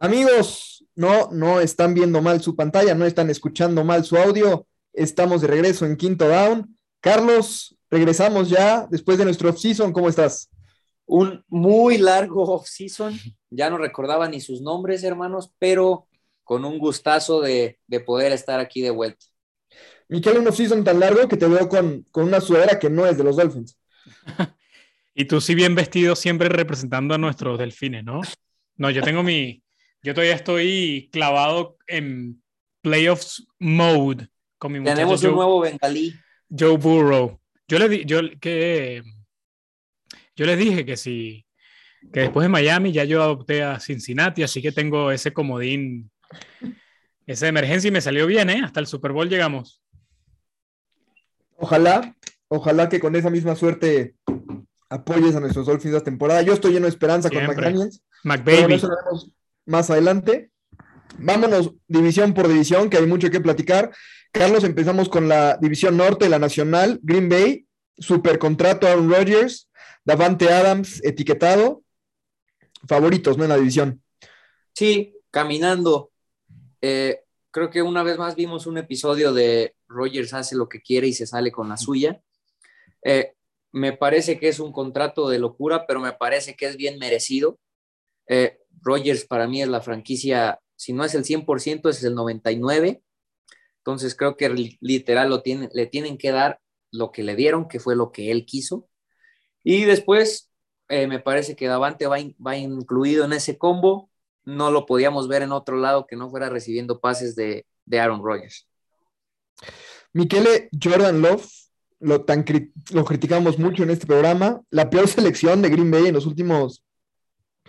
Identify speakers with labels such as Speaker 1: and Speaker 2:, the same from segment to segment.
Speaker 1: Amigos, no, no están viendo mal su pantalla, no están escuchando mal su audio. Estamos de regreso en Quinto Down. Carlos, regresamos ya después de nuestro off-season. ¿Cómo estás?
Speaker 2: Un muy largo off-season. Ya no recordaba ni sus nombres, hermanos, pero con un gustazo de, de poder estar aquí de vuelta.
Speaker 1: Miquel, un off-season tan largo que te veo con, con una sudadera que no es de los Dolphins.
Speaker 3: y tú sí bien vestido, siempre representando a nuestros delfines, ¿no? No, yo tengo mi, yo todavía estoy clavado en playoffs mode con mi
Speaker 2: Tenemos un nuevo bengalí.
Speaker 3: Joe Burrow. Yo le, yo, que, yo les dije que si que después de Miami ya yo adopté a Cincinnati, así que tengo ese comodín, esa emergencia y me salió bien, ¿eh? Hasta el Super Bowl llegamos.
Speaker 1: Ojalá, ojalá que con esa misma suerte apoyes a nuestros Dolphins de temporada. Yo estoy lleno de esperanza con McDaniels.
Speaker 3: McBaby
Speaker 1: más adelante. Vámonos división por división, que hay mucho que platicar. Carlos, empezamos con la división norte, la nacional, Green Bay, super contrato Aaron Rodgers, Davante Adams etiquetado, favoritos, ¿no? En la división.
Speaker 2: Sí, caminando. Eh, creo que una vez más vimos un episodio de Rodgers hace lo que quiere y se sale con la suya. Eh, me parece que es un contrato de locura, pero me parece que es bien merecido. Eh, Rogers para mí es la franquicia, si no es el 100%, es el 99%. Entonces creo que literal lo le tienen que dar lo que le dieron, que fue lo que él quiso. Y después eh, me parece que Davante va, va, incluido en ese combo. No lo podíamos ver en otro lado que no fuera recibiendo pases de, de Aaron Rodgers.
Speaker 1: Miquele Jordan Love, lo, tan, lo criticamos mucho en este programa. La peor selección de Green Bay en los últimos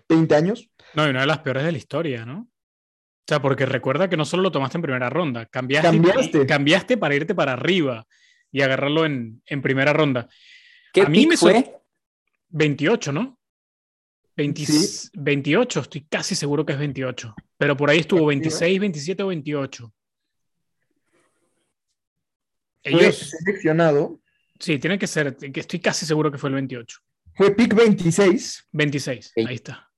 Speaker 1: 20 años.
Speaker 3: No, y una de las peores de la historia, ¿no? O sea, porque recuerda que no solo lo tomaste en primera ronda, cambiaste, cambiaste. para irte para arriba y agarrarlo en, primera ronda.
Speaker 2: ¿Qué A mí me fue?
Speaker 3: 28, ¿no? 28, estoy casi seguro que es 28. Pero por ahí estuvo 26, 27 o 28.
Speaker 1: Ellos. seleccionado.
Speaker 3: Sí, tiene que ser, que estoy casi seguro que fue el 28.
Speaker 1: Fue pick 26.
Speaker 3: 26, ahí está.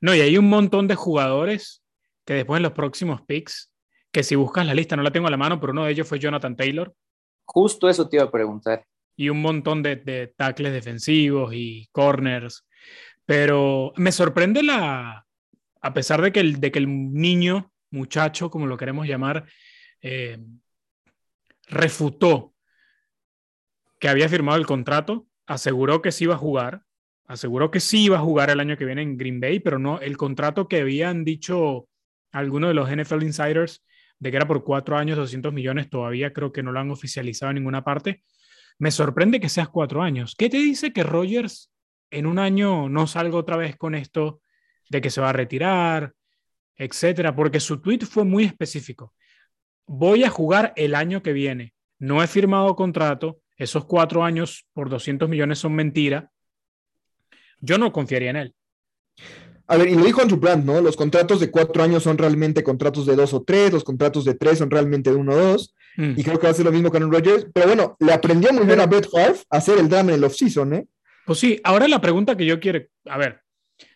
Speaker 3: No, y hay un montón de jugadores que después en los próximos picks, que si buscas la lista, no la tengo a la mano, pero uno de ellos fue Jonathan Taylor.
Speaker 2: Justo eso te iba a preguntar.
Speaker 3: Y un montón de, de tackles defensivos y corners. Pero me sorprende la, a pesar de que el, de que el niño, muchacho, como lo queremos llamar, eh, refutó que había firmado el contrato, aseguró que sí iba a jugar, aseguró que sí iba a jugar el año que viene en Green Bay, pero no el contrato que habían dicho algunos de los NFL insiders de que era por cuatro años, 200 millones, todavía creo que no lo han oficializado en ninguna parte. Me sorprende que seas cuatro años. ¿Qué te dice que Rogers en un año no salga otra vez con esto de que se va a retirar, etcétera? Porque su tweet fue muy específico. Voy a jugar el año que viene. No he firmado contrato. Esos cuatro años por 200 millones son mentira yo no confiaría en él.
Speaker 1: A ver, y lo dijo Andrew Brandt, ¿no? Los contratos de cuatro años son realmente contratos de dos o tres, los contratos de tres son realmente de uno o dos, mm. y creo que va a ser lo mismo con Aaron Rodgers, pero bueno, le aprendió muy bien a Brett Favre a hacer el drama en el offseason, ¿eh?
Speaker 3: Pues sí, ahora la pregunta que yo quiero, a ver,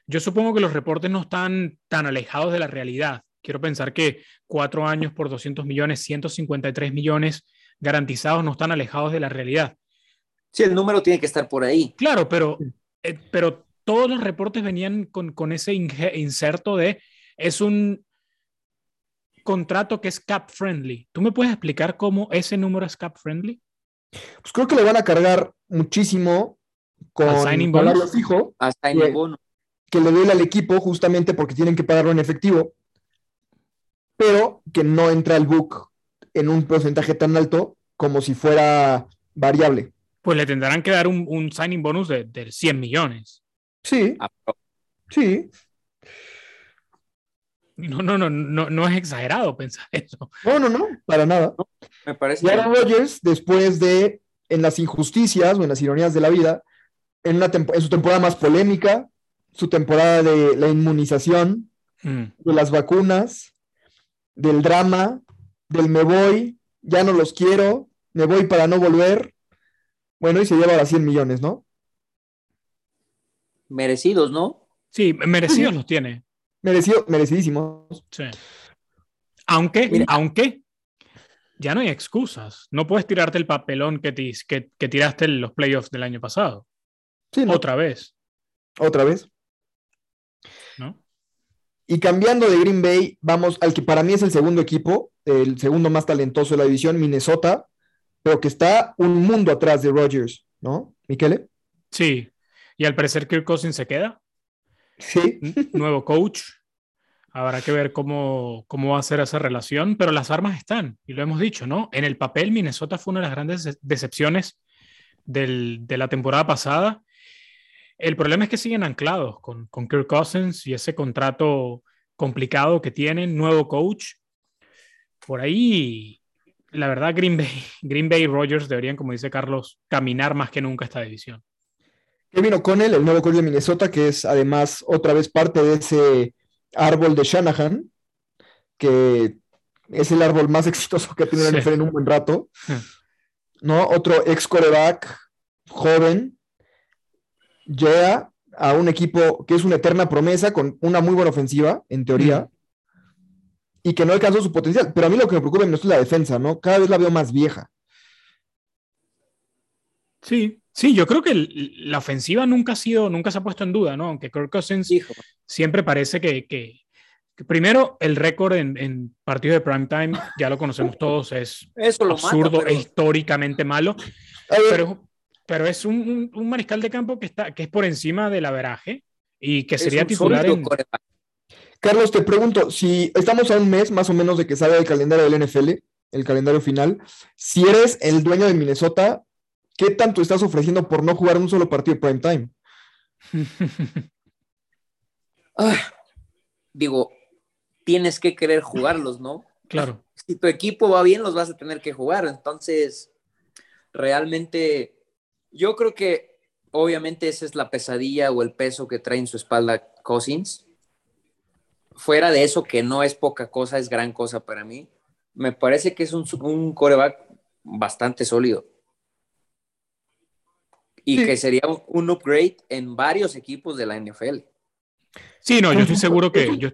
Speaker 3: yo supongo que los reportes no están tan alejados de la realidad. Quiero pensar que cuatro años por 200 millones, 153 millones garantizados no están alejados de la realidad.
Speaker 2: Sí, el número tiene que estar por ahí.
Speaker 3: Claro, pero eh, pero todos los reportes venían con, ese inserto de es un contrato que es cap friendly. ¿Tú me puedes explicar cómo ese número es cap friendly?
Speaker 1: Pues creo que le van a cargar muchísimo con
Speaker 2: salario fijo
Speaker 1: que, le duele al equipo justamente porque tienen que pagarlo en efectivo, pero que no entra el book en un porcentaje tan alto como si fuera variable
Speaker 3: pues le tendrán que dar un, signing bonus de, 100 millones.
Speaker 1: Sí. Ah, sí.
Speaker 3: No, no, no, no, no es exagerado pensar eso.
Speaker 1: No, no, no, para nada.
Speaker 2: me parece.
Speaker 1: Y Aaron Rodgers, después de, en las injusticias o en las ironías de la vida, en, una en su temporada más polémica, su temporada de la inmunización, mm. de las vacunas, del drama, del me voy, ya no los quiero, me voy para no volver, bueno, y se lleva a 100 millones, ¿no?
Speaker 2: Merecidos, ¿no?
Speaker 3: Sí, merecidos los tiene.
Speaker 1: Merecido, merecidísimos.
Speaker 3: Sí. Aunque, aunque ya no hay excusas. No puedes tirarte el papelón que, que, tiraste en los playoffs del año pasado. Sí, Otra vez.
Speaker 1: Otra vez.
Speaker 3: ¿No?
Speaker 1: Y cambiando de Green Bay, vamos al que para mí es el segundo equipo, el segundo más talentoso de la división, Minnesota, pero que está un mundo atrás de Rodgers, ¿no? Miquele.
Speaker 3: Sí. Y al parecer Kirk Cousins se queda.
Speaker 1: Sí.
Speaker 3: Nuevo coach. Habrá que ver cómo, cómo va a ser esa relación, pero las armas están, y lo hemos dicho, ¿no? En el papel, Minnesota fue una de las grandes decepciones del, de la temporada pasada. El problema es que siguen anclados con, con Kirk Cousins y ese contrato complicado que tienen, nuevo coach. Por ahí, la verdad, Green Bay, Green Bay y Rogers deberían, como dice Carlos, caminar más que nunca esta división.
Speaker 1: Kevin O'Connell, el nuevo coach de Minnesota, que es además otra vez parte de ese árbol de Shanahan, que es el árbol más exitoso que ha tenido la NFL en un buen rato. ¿No? Otro ex coreback joven llega a un equipo que es una eterna promesa con una muy buena ofensiva, en teoría, y que no alcanzó su potencial. Pero a mí lo que me preocupa es la defensa, ¿no? Cada vez la veo más vieja.
Speaker 3: Sí, sí, yo creo que la ofensiva nunca ha sido, nunca se ha puesto en duda, ¿no? Aunque Kirk Cousins siempre parece que, primero el récord en, partidos de prime time, ya lo conocemos todos, es absurdo e históricamente malo. Pero, pero es un, mariscal de campo que, está, que es por encima del averaje y que sería titular en...
Speaker 1: Carlos, te pregunto, si estamos a un mes más o menos de que salga el calendario del NFL, el calendario final, si eres el dueño de Minnesota, ¿qué tanto estás ofreciendo por no jugar un solo partido prime time?
Speaker 2: Ah, digo, tienes que querer jugarlos, ¿no?
Speaker 3: Claro.
Speaker 2: Si tu equipo va bien, los vas a tener que jugar. Entonces, realmente, yo creo que obviamente esa es la pesadilla o el peso que trae en su espalda Cousins. Fuera de eso, que no es poca cosa, es gran cosa para mí. Me parece que es un, un coreback bastante sólido y que sería un, upgrade en varios equipos de la NFL.
Speaker 3: Sí, no, yo estoy seguro que yo,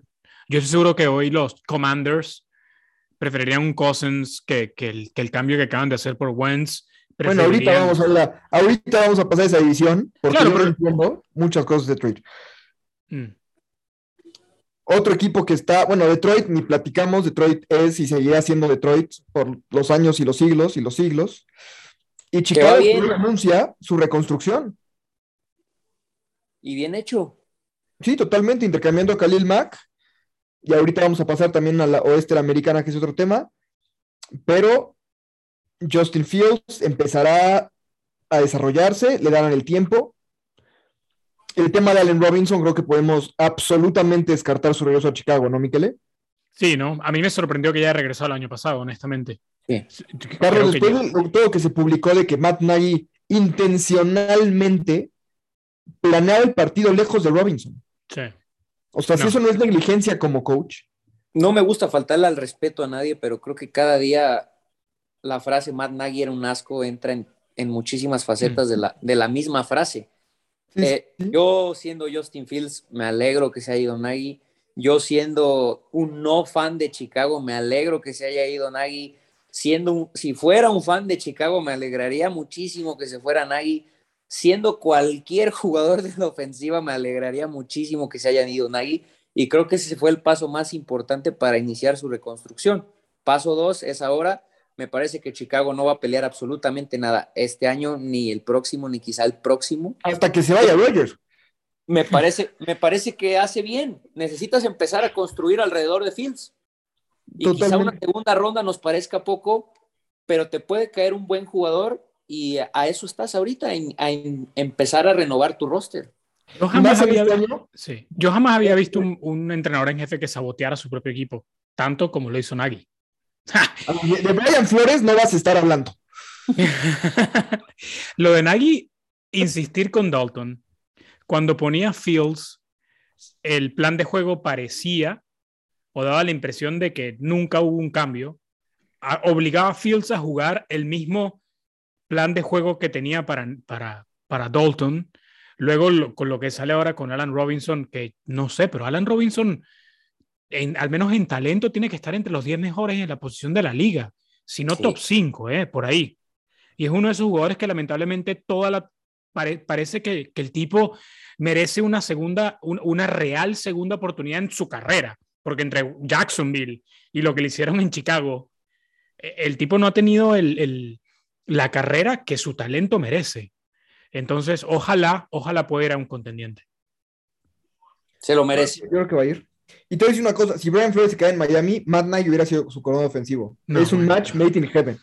Speaker 3: yo estoy seguro que hoy los Commanders preferirían un Cousins que, que, el, que el cambio que acaban de hacer por Wentz.
Speaker 1: Bueno, ahorita vamos a la, ahorita vamos a pasar esa división porque claro, pero... entiendo muchas cosas de. Mm. Otro equipo que está, bueno, Detroit, ni platicamos, Detroit es y seguirá siendo Detroit por los años y los siglos y los siglos. Y Chicago anuncia su reconstrucción.
Speaker 2: Y bien hecho.
Speaker 1: Sí, totalmente, intercambiando a Khalil Mack. Y ahorita vamos a pasar también a la oeste americana, que es otro tema. Pero Justin Fields empezará a desarrollarse, le darán el tiempo. El tema de Allen Robinson, creo que podemos absolutamente descartar su regreso a Chicago, ¿no, Miquele?
Speaker 3: Sí, ¿no? A mí me sorprendió que ya regresó el año pasado, honestamente.
Speaker 1: Carlos, después de todo que se publicó de que Matt Nagy intencionalmente planeaba el partido lejos de Robinson.
Speaker 3: Sí.
Speaker 1: O sea, si eso no es negligencia como coach.
Speaker 2: No me gusta faltarle al respeto a nadie, pero creo que cada día la frase Matt Nagy era un asco entra en, muchísimas facetas mm. de, la, de la misma frase. Eh, yo siendo Justin Fields, me alegro que se haya ido Nagy. Yo siendo un no fan de Chicago, me alegro que se haya ido Nagy siendo si fuera un fan de Chicago, me alegraría muchísimo que se fuera Nagy. Siendo cualquier jugador de la ofensiva, me alegraría muchísimo que se hayan ido Nagy. Y creo que ese fue el paso más importante para iniciar su reconstrucción. Paso dos es ahora. Me parece que Chicago no va a pelear absolutamente nada este año, ni el próximo, ni quizá el próximo.
Speaker 1: Hasta que se vaya Rogers.
Speaker 2: Me parece, me parece que hace bien. Necesitas empezar a construir alrededor de Fields. Y quizá una segunda ronda nos parezca poco, pero te puede caer un buen jugador y a eso estás ahorita, en, a empezar a renovar tu roster.
Speaker 3: Yo jamás, había, sí. Yo jamás había visto un, entrenador en jefe que saboteara a su propio equipo, tanto como lo hizo Nagy.
Speaker 1: De Brian Flores no vas a estar hablando.
Speaker 3: lo de Nagy, insistir con Dalton, cuando ponía Fields, el plan de juego parecía o daba la impresión de que nunca hubo un cambio, obligaba a Fields a jugar el mismo plan de juego que tenía para, para, para Dalton. Luego, con lo que sale ahora con Alan Robinson, que no sé, pero Alan Robinson al menos en talento, tiene que estar entre los 10 mejores en la posición de la liga, si no top 5, eh, por ahí. Y es uno de esos jugadores que lamentablemente toda la, parece que, el tipo merece una segunda, una real segunda oportunidad en su carrera, porque entre Jacksonville y lo que le hicieron en Chicago, e, el tipo no ha tenido el, la carrera que su talento merece. Entonces, ojalá, ojalá pueda ir a un contendiente.
Speaker 2: Se lo merece.
Speaker 1: Yo creo que va a ir. Y te voy a decir una cosa, si Brian Flores se queda en Miami, Matt Knight hubiera sido su corona ofensivo. es un match made in heaven.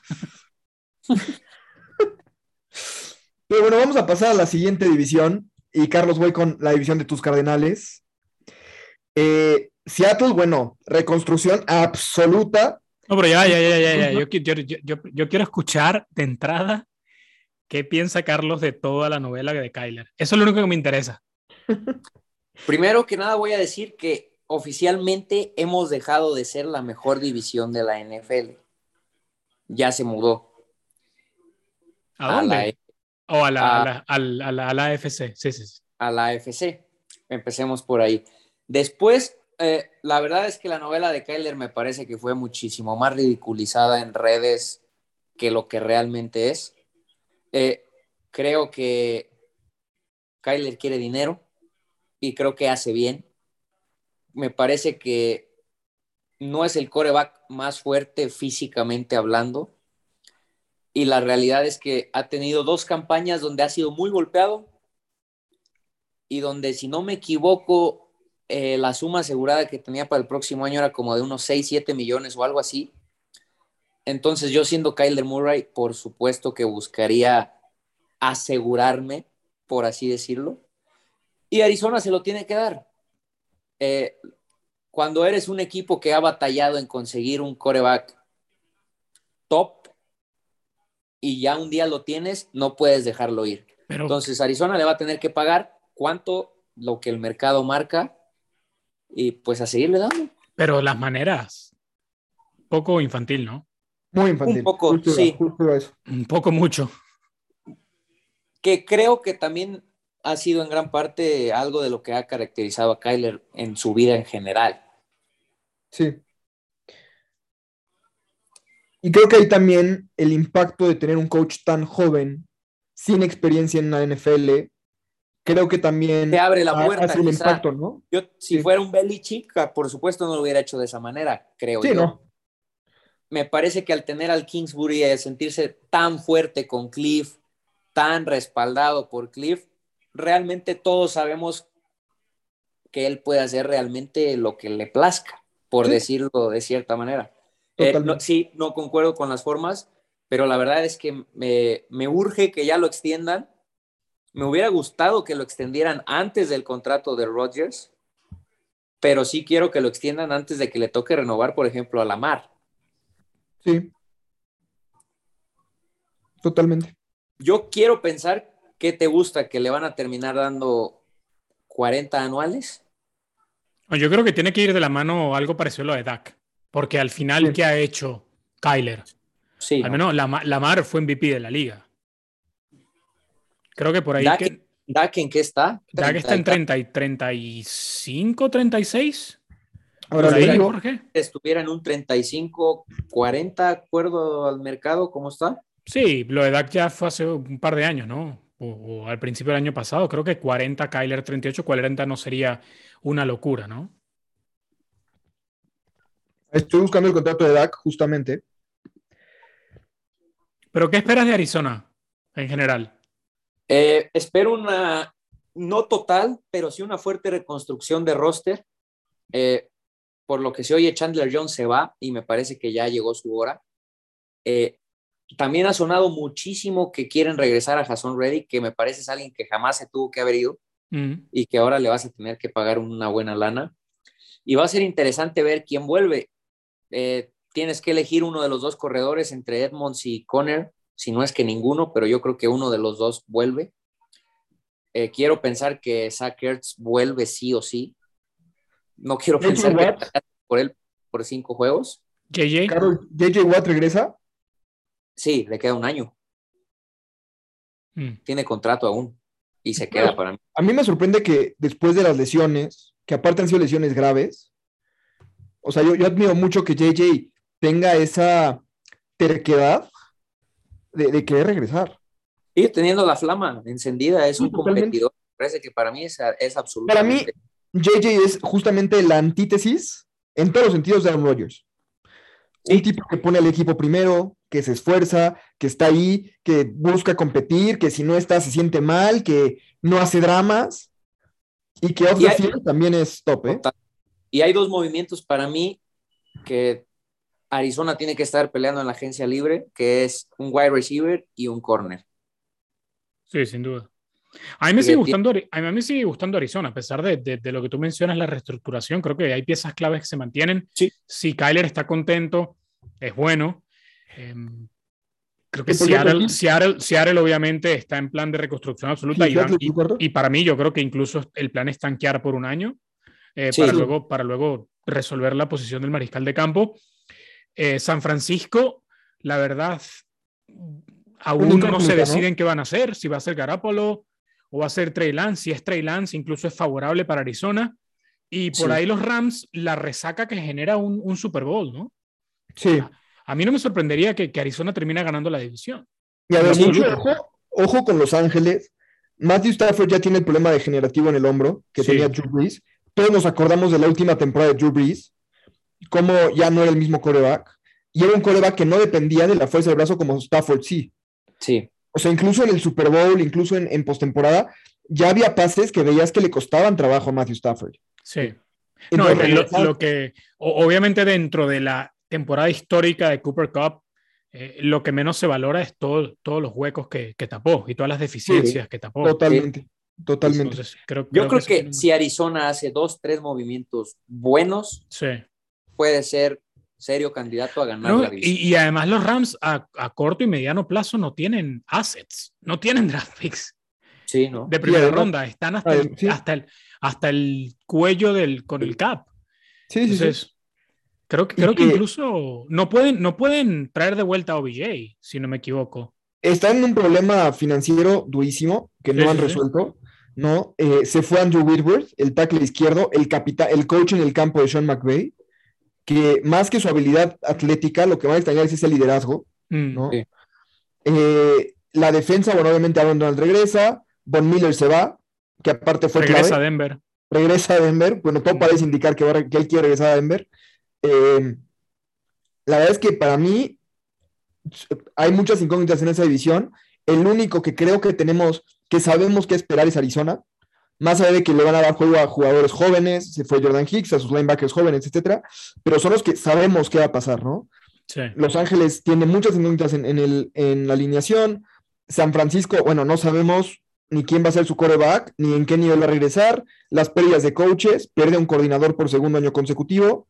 Speaker 1: Pero bueno, vamos a pasar a la siguiente división. Y Carlos, voy con la división de tus cardenales. Eh, Seattle, bueno, reconstrucción absoluta.
Speaker 3: No, pero ya, ya, ya, ya, Yo, yo, quiero escuchar de entrada qué piensa Carlos de toda la novela de Kyler. Eso es lo único que me interesa.
Speaker 2: Primero que nada voy a decir que oficialmente hemos dejado de ser la mejor división de la NFL. Ya se mudó.
Speaker 3: ¿A dónde? E o a la, a AFC, sí, sí, sí.
Speaker 2: A la AFC. Empecemos por ahí. Después, eh, la verdad es que la novela de Kyler me parece que fue muchísimo más ridiculizada en redes que lo que realmente es. Eh, creo que Kyler quiere dinero y creo que hace bien. Me parece que no es el coreback más fuerte físicamente hablando y la realidad es que ha tenido dos campañas donde ha sido muy golpeado y donde, si no me equivoco, eh, la suma asegurada que tenía para el próximo año era como de unos 6, 7 millones o algo así. Entonces yo siendo Kyler Murray, por supuesto que buscaría asegurarme, por así decirlo. Y Arizona se lo tiene que dar. Eh, cuando eres un equipo que ha batallado en conseguir un coreback top, y ya un día lo tienes, no puedes dejarlo ir. Entonces Arizona le va a tener que pagar cuánto lo que el mercado marca y pues a seguirle dando.
Speaker 3: Pero las maneras, poco infantil, ¿no?
Speaker 1: Muy infantil.
Speaker 2: Un poco, sí.
Speaker 3: Un poco mucho.
Speaker 2: Que creo que también ha sido en gran parte algo de lo que ha caracterizado a Kyler en su vida en general.
Speaker 1: Sí. Y creo que hay también el impacto de tener un coach tan joven, sin experiencia en la NFL, creo que también
Speaker 2: te abre la puerta.
Speaker 1: Hace impacto, ¿no?
Speaker 2: Yo, si fuera un Belichick, por supuesto no lo hubiera hecho de esa manera, creo sí, No. Me parece que al tener al Kingsbury y sentirse tan fuerte con Cliff, tan respaldado por Cliff, realmente todos sabemos que él puede hacer realmente lo que le plazca, por decirlo de cierta manera. Eh, sí, no concuerdo con las formas, pero la verdad es que me, urge que ya lo extiendan. Me hubiera gustado que lo extendieran antes del contrato de Rodgers, pero sí quiero que lo extiendan antes de que le toque renovar, por ejemplo, a Lamar.
Speaker 1: Sí. Totalmente.
Speaker 2: Yo quiero pensar que te gusta, que le van a terminar dando 40 anuales.
Speaker 3: Yo creo que tiene que ir de la mano algo parecido a lo de Dak. Porque al final, ¿qué ha hecho Kyler?
Speaker 2: Sí.
Speaker 3: Al menos la Lamar fue MVP de la liga. Creo que por ahí.
Speaker 2: Dak, en qué está?
Speaker 3: Dak está en 30 y 35, 36.
Speaker 2: Ahora ahí, Jorge. Estuviera en un 35, 40, acuerdo al mercado, ¿cómo está?
Speaker 3: Sí, lo de Dak ya fue hace un par de años, ¿no? O, o al principio del año pasado. Creo que 40, Kyler 38, 40 no sería una locura, ¿no?
Speaker 1: Estoy buscando el contrato de Dak, justamente.
Speaker 3: ¿Pero qué esperas de Arizona en general?
Speaker 2: Eh, espero una, no total, pero sí una fuerte reconstrucción de roster. Eh, por lo que se oye, Chandler Jones se va y me parece que ya llegó su hora. Eh, también ha sonado muchísimo que quieren regresar a Jason Reddy, que me parece es alguien que jamás se tuvo que haber ido mm. y que ahora le vas a tener que pagar una buena lana. Y va a ser interesante ver quién vuelve. Eh, tienes que elegir uno de los dos corredores entre Edmonds y Conner, si no es que ninguno, pero yo creo que uno de los dos vuelve. Eh, quiero pensar que Zach Ertz vuelve sí o sí. No quiero pensar que por él por cinco juegos.
Speaker 3: JJ.
Speaker 1: JJ Watt regresa.
Speaker 2: Sí, le queda un año. Mm. Tiene contrato aún y se queda para mí.
Speaker 1: A mí me sorprende que después de las lesiones, que aparte han sido lesiones graves, O sea, yo, yo admiro mucho que JJ tenga esa terquedad de, querer regresar.
Speaker 2: Y teniendo la flama encendida, es un competidor. Parece que para mí es, es absolutamente.
Speaker 1: Para mí, JJ es justamente la antítesis en todos los sentidos de Aaron Rodgers. Un tipo que pone al equipo primero, que se esfuerza, que está ahí, que busca competir, que si no está se siente mal, que no hace dramas y que off también es top. ¿eh?
Speaker 2: Y hay dos movimientos para mí que Arizona tiene que estar peleando en la agencia libre, que es un wide receiver y un corner.
Speaker 3: Sí, sin duda. A mí me, sigue gustando, a mí me sigue gustando Arizona, a pesar de, lo que tú mencionas, la reestructuración. Creo que hay piezas claves que se mantienen.
Speaker 2: Sí.
Speaker 3: Si Kyler está contento, es bueno. Em, creo que Seattle, Seattle, obviamente está en plan de reconstrucción absoluta y, para mí yo creo que incluso el plan es tanquear por un año eh, para, luego, para luego resolver la posición del mariscal de campo. Eh, San Francisco, la verdad, aún no se deciden qué van a hacer, si va a ser Garapolo o va a ser Trey Lance. Si es Trey Lance, incluso es favorable para Arizona. Y por ahí los Rams, la resaca que genera un, Super Bowl, ¿no?
Speaker 1: Sí.
Speaker 3: A, mí no me sorprendería que, Arizona termine ganando la división.
Speaker 1: Y a ver, ojo, con Los Ángeles. Matthew Stafford ya tiene el problema degenerativo en el hombro que tenía Drew Brees. Todos nos acordamos de la última temporada de Drew Brees, cómo ya no era el mismo coreback. Y era un coreback que no dependía de la fuerza del brazo como Stafford sí.
Speaker 2: Sí.
Speaker 1: O sea, incluso en el Super Bowl, incluso en, postemporada, ya había pases que veías que le costaban trabajo a Matthew Stafford.
Speaker 3: Sí. No, lo, que, obviamente dentro de la temporada histórica de Cooper Cup, eh, lo que menos se valora es todo, todos los huecos que, tapó y todas las deficiencias que tapó.
Speaker 1: Totalmente, totalmente.
Speaker 2: Yo creo, que, si Arizona hace dos, tres movimientos buenos,
Speaker 3: sí.
Speaker 2: puede ser serio candidato a ganar la
Speaker 3: división. Y, además los Rams a, corto y mediano plazo no tienen assets, no tienen draft picks.
Speaker 2: Sí, ¿no?
Speaker 3: De primera ronda, están hasta, el, hasta, el, hasta el cuello del, con el cap.
Speaker 1: Sí, sí, sí.
Speaker 3: Creo, que, creo que incluso no pueden, no pueden traer de vuelta a OBJ, si no me equivoco.
Speaker 1: Están en un problema financiero durísimo que no han resuelto. ¿no? Eh, se fue Andrew Whitworth, el tackle izquierdo, el, capitán, el coach en el campo de Sean McVay que más que su habilidad atlética, lo que va a extrañar es ese liderazgo, mm, ¿no? Eh, la defensa, bueno, obviamente Aaron Donald regresa, Von Miller se va, que aparte fue
Speaker 3: regresa a Denver.
Speaker 1: Regresa a Denver, bueno, todo parece indicar que, que él quiere regresar a Denver. Eh, la verdad es que para mí hay muchas incógnitas en esa división. El único que creo que tenemos, que sabemos qué esperar es Arizona más allá de que le van a dar juego a jugadores jóvenes, se fue Jordan Hicks, a sus linebackers jóvenes, etcétera, pero son los que sabemos qué va a pasar, ¿no?
Speaker 3: Sí.
Speaker 1: Los Ángeles tiene muchas incógnitas en, en, la alineación. San Francisco, bueno, no sabemos ni quién va a ser su coreback, ni en qué nivel va a regresar. Las pérdidas de coaches, pierde un coordinador por segundo año consecutivo.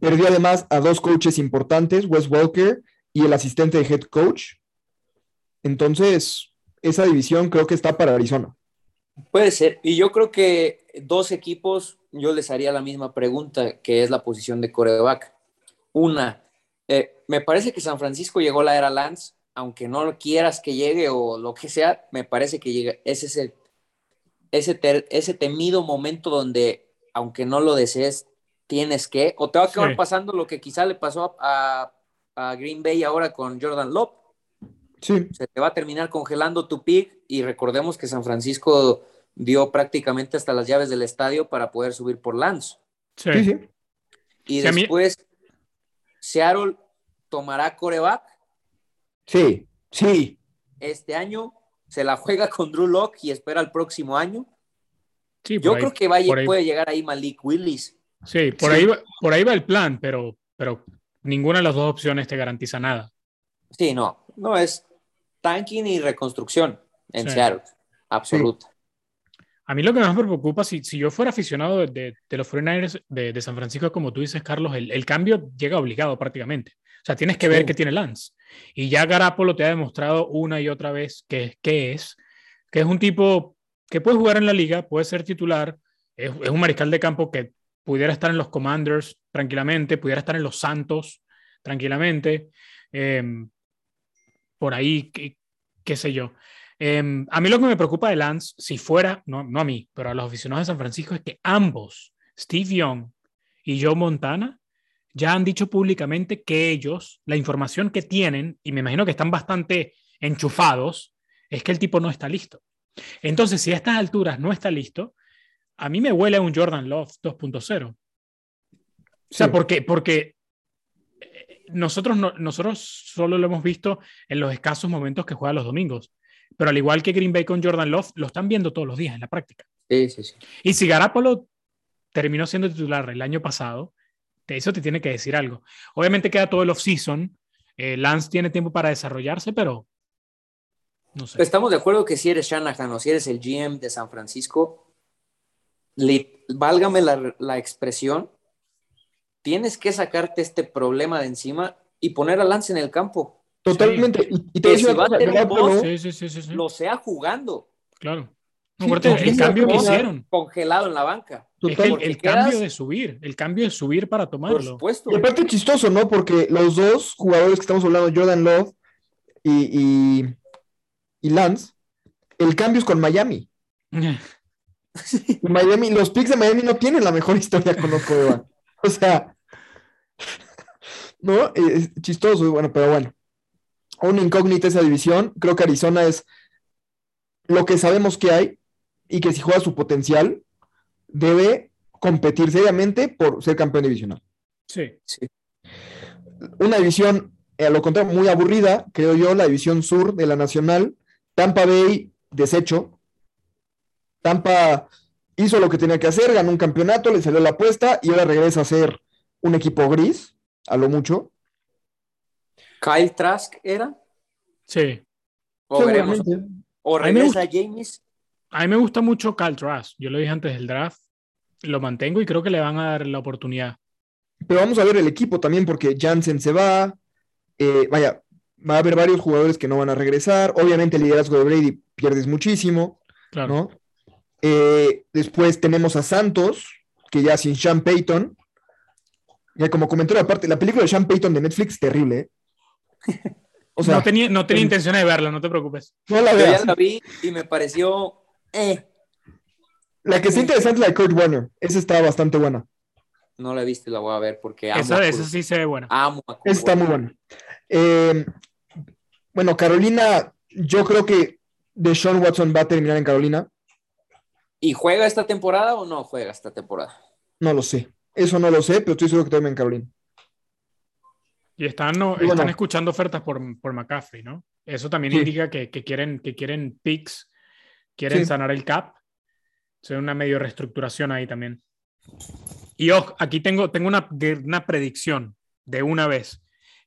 Speaker 1: Perdió además a dos coaches importantes, Wes Walker y el asistente de head coach. Entonces, esa división creo que está para Arizona.
Speaker 2: Puede ser. Y yo creo que dos equipos, yo les haría la misma pregunta, que es la posición de coreback. Una, eh, me parece que San Francisco llegó a la era Lance, aunque no quieras que llegue o lo que sea, me parece que llega. Ese es el, ese, ese temido momento donde, aunque no lo desees, tienes que, o te va a acabar pasando lo que quizá le pasó a, a Green Bay ahora con Jordan Love se te va a terminar congelando tu pick y recordemos que San Francisco dio prácticamente hasta las llaves del estadio para poder subir por Lance.
Speaker 1: Sí, sí.
Speaker 2: Y después, Seattle tomará coreback.
Speaker 1: Sí, sí.
Speaker 2: Este año se la juega con Drew Locke y espera el próximo año.
Speaker 3: Sí,
Speaker 2: Yo creo que vaya, puede llegar ahí Malik Willis.
Speaker 3: Sí, por, Ahí va, por ahí va el plan, pero, pero ninguna de las dos opciones te garantiza nada.
Speaker 2: Sí, no, no es tanking y reconstrucción en Seattle, absoluta.
Speaker 3: A mí lo que más me preocupa, si, si yo fuera aficionado de, los 49ers de, San Francisco, como tú dices, Carlos, el, cambio llega obligado prácticamente. O sea, tienes que ver qué tiene Lance. Y ya Garapolo te ha demostrado una y otra vez que, que es, que es un tipo que puede jugar en la liga, puede ser titular, es, un mariscal de campo que pudiera estar en los Commanders tranquilamente, pudiera estar en los Santos tranquilamente. Em, por ahí, qué, sé yo. Em, a mí lo que me preocupa de Lance, si fuera, no, no a mí, pero a los aficionados de San Francisco, es que ambos, Steve Young y Joe Montana, ya han dicho públicamente que ellos, la información que tienen, y me imagino que están bastante enchufados, es que el tipo no está listo. Entonces, si a estas alturas no está listo, a mí me huele a un Jordan Love 2.0. O sea, porque, porque eh, nosotros, no, nosotros solo lo hemos visto en los escasos momentos que juega los domingos. Pero al igual que Green Bay con Jordan Love, lo están viendo todos los días en la práctica.
Speaker 2: Sí, sí, sí.
Speaker 3: Y si Garapolo terminó siendo titular el año pasado, eso te tiene que decir algo. Obviamente queda todo el off-season. Eh, Lance tiene tiempo para desarrollarse, pero no sé.
Speaker 2: Estamos de acuerdo que si eres Shanahan o si eres el GM de San Francisco, válgame la, expresión, tienes que sacarte este problema de encima y poner a Lance en el campo.
Speaker 1: Totalmente.
Speaker 2: Y, te si va a tener lo sea jugando.
Speaker 3: Claro. el cambio que hicieron.
Speaker 2: Congelado en la banca.
Speaker 3: el, cambio de subir, el cambio de subir para tomarlo. Por
Speaker 2: supuesto.
Speaker 1: Y aparte chistoso, ¿no? Porque los dos jugadores que estamos hablando, Jordan Love y, y, Lance, el cambio es con Miami. Miami, los picks de Miami no tienen la mejor historia con los O sea, ¿no? Es chistoso, bueno, pero bueno. Una incógnita esa división. Creo que Arizona es lo que sabemos que hay y que si juega su potencial, debe competir seriamente por ser campeón divisional.
Speaker 3: Sí.
Speaker 2: sí.
Speaker 1: Una división, a lo contrario, muy aburrida, creo yo, la división sur de la Nacional. Tampa Bay, desecho. Tampa hizo lo que tenía que hacer, ganó un campeonato, le salió la apuesta y ahora regresa a ser un equipo gris, a lo mucho.
Speaker 2: Kyle Trask era.
Speaker 3: Sí.
Speaker 2: O, o regresa James.
Speaker 3: A mí me gusta mucho Kyle Trask. Yo lo dije antes del draft. Lo mantengo y creo que le van a dar la oportunidad.
Speaker 1: Pero vamos a ver el equipo también, porque Jansen se va. Eh, vaya, va a haber varios jugadores que no van a regresar. Obviamente, el liderazgo de Brady pierdes muchísimo.
Speaker 3: Claro.
Speaker 1: ¿no? Eh, después tenemos a Santos, que ya sin Sean Payton. Ya como comentario aparte, la película de Sean Payton de Netflix, terrible.
Speaker 3: ¿eh? O sea, no tenía, no tenía intención de verla, no te preocupes.
Speaker 2: No la Yo ya la vi y me pareció. Eh.
Speaker 1: La que es interesante es la de Kurt Warner. Esa está bastante buena.
Speaker 2: No la y la voy a ver porque amo
Speaker 3: esa, esa sí se ve buena.
Speaker 2: Amo
Speaker 1: esa está muy buena. Eh, bueno, Carolina, yo creo que Deshaun Watson va a terminar en Carolina.
Speaker 2: ¿Y juega esta temporada o no juega esta temporada?
Speaker 1: No lo sé. Eso no lo sé, pero estoy seguro que termina en Carolina.
Speaker 3: Y están, no, están escuchando ofertas por, por McCaffrey, ¿no? Eso también indica que, que, quieren, que quieren picks, quieren sanar el cap. Es una medio reestructuración ahí también. Y ojo, aquí tengo, tengo una, una predicción de una vez.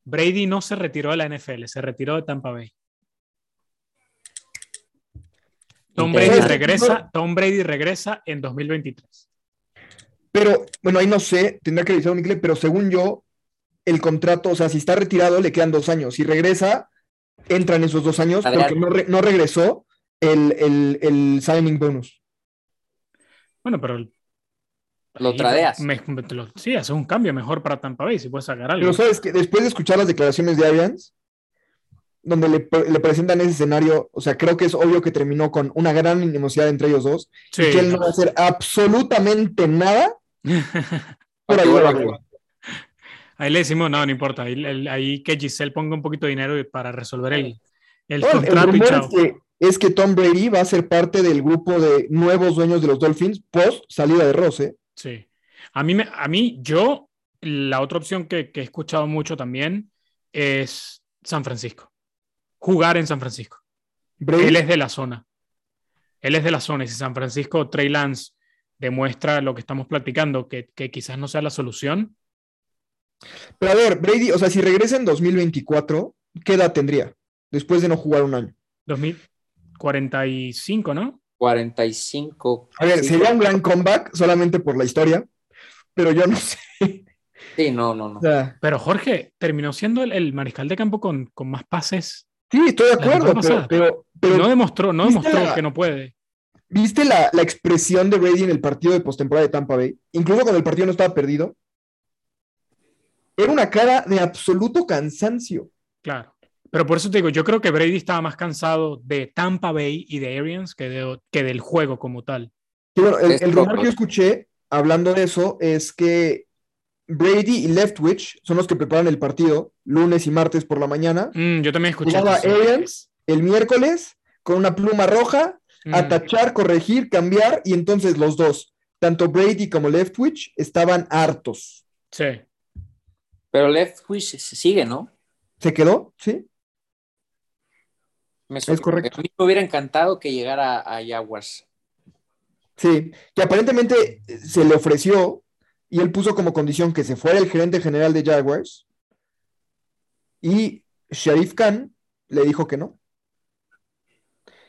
Speaker 3: Brady no se retiró de la NFL, se retiró de Tampa Bay. Tom Brady regresa, Tom Brady regresa en 2023.
Speaker 1: Pero, bueno, ahí no sé, tendrá que revisar un inglés, pero según yo, el contrato, o sea, si está retirado, le quedan dos años. Si regresa, entran esos dos años porque no, regresó el, el, signing bonus.
Speaker 3: Bueno, pero.
Speaker 2: Lo tradeas.
Speaker 3: sí, hace un cambio mejor para Tampa Bay, si puedes sacar algo.
Speaker 1: Pero sabes que después de escuchar las declaraciones de Arians, donde le, presentan ese escenario, o sea, creo que es obvio que terminó con una gran animosidad entre ellos dos, y que él no va a hacer absolutamente nada
Speaker 3: por ayudar a Ahí le decimos, no, no importa. Ahí, que Giselle ponga un poquito de dinero para resolver el, el contrato y chao.
Speaker 1: Es que, es que Tom Brady va a ser parte del grupo de nuevos dueños de los Dolphins post salida de Rose.
Speaker 3: Sí. A mí, a mí, yo, la otra opción que, que he escuchado mucho también es San Francisco. Jugar en San Francisco. Él es de la zona. Él es de la zona. Y si San Francisco, Trey Lance demuestra lo que estamos platicando, que, que quizás no sea la solución,
Speaker 1: pero a ver, Brady, o sea, si regresa en 2024, ¿qué edad tendría? Después de no jugar un año.
Speaker 3: 2045, ¿no?
Speaker 2: 45.
Speaker 1: A ver, sería un gran comeback solamente por la historia, pero yo no sé.
Speaker 2: Sí, no, no, no.
Speaker 3: pero Jorge terminó siendo el, mariscal de campo con, con, más pases.
Speaker 1: Sí, estoy de acuerdo, pero, pero,
Speaker 3: no demostró, no demostró que no puede.
Speaker 1: ¿Viste la, la, expresión de Brady en el partido de postemporada de Tampa Bay? Incluso cuando el partido no estaba perdido. Era una cara de absoluto cansancio.
Speaker 3: Claro. Pero por eso te digo, yo creo que Brady estaba más cansado de Tampa Bay y de Arians que, que del juego como tal.
Speaker 1: bueno, el, rumor que yo escuché hablando de eso es que Brady y Leftwich son los que preparan el partido lunes y martes por la mañana.
Speaker 3: Mm, yo también escuché.
Speaker 1: Jugaba Arians el miércoles con una pluma roja a
Speaker 3: Mm.
Speaker 1: tachar, corregir, cambiar, y entonces los dos, tanto Brady como Leftwich, estaban hartos.
Speaker 3: Sí.
Speaker 2: Pero Leftwich se sigue, ¿no?
Speaker 1: ¿Se quedó? ¿Sí?
Speaker 2: Me
Speaker 1: Es correcto.
Speaker 2: A mí me hubiera encantado que llegara a Jaguars.
Speaker 1: Sí, que aparentemente se le ofreció y él puso como condición que se fuera el gerente general de Jaguars y Sharif Khan le dijo que no.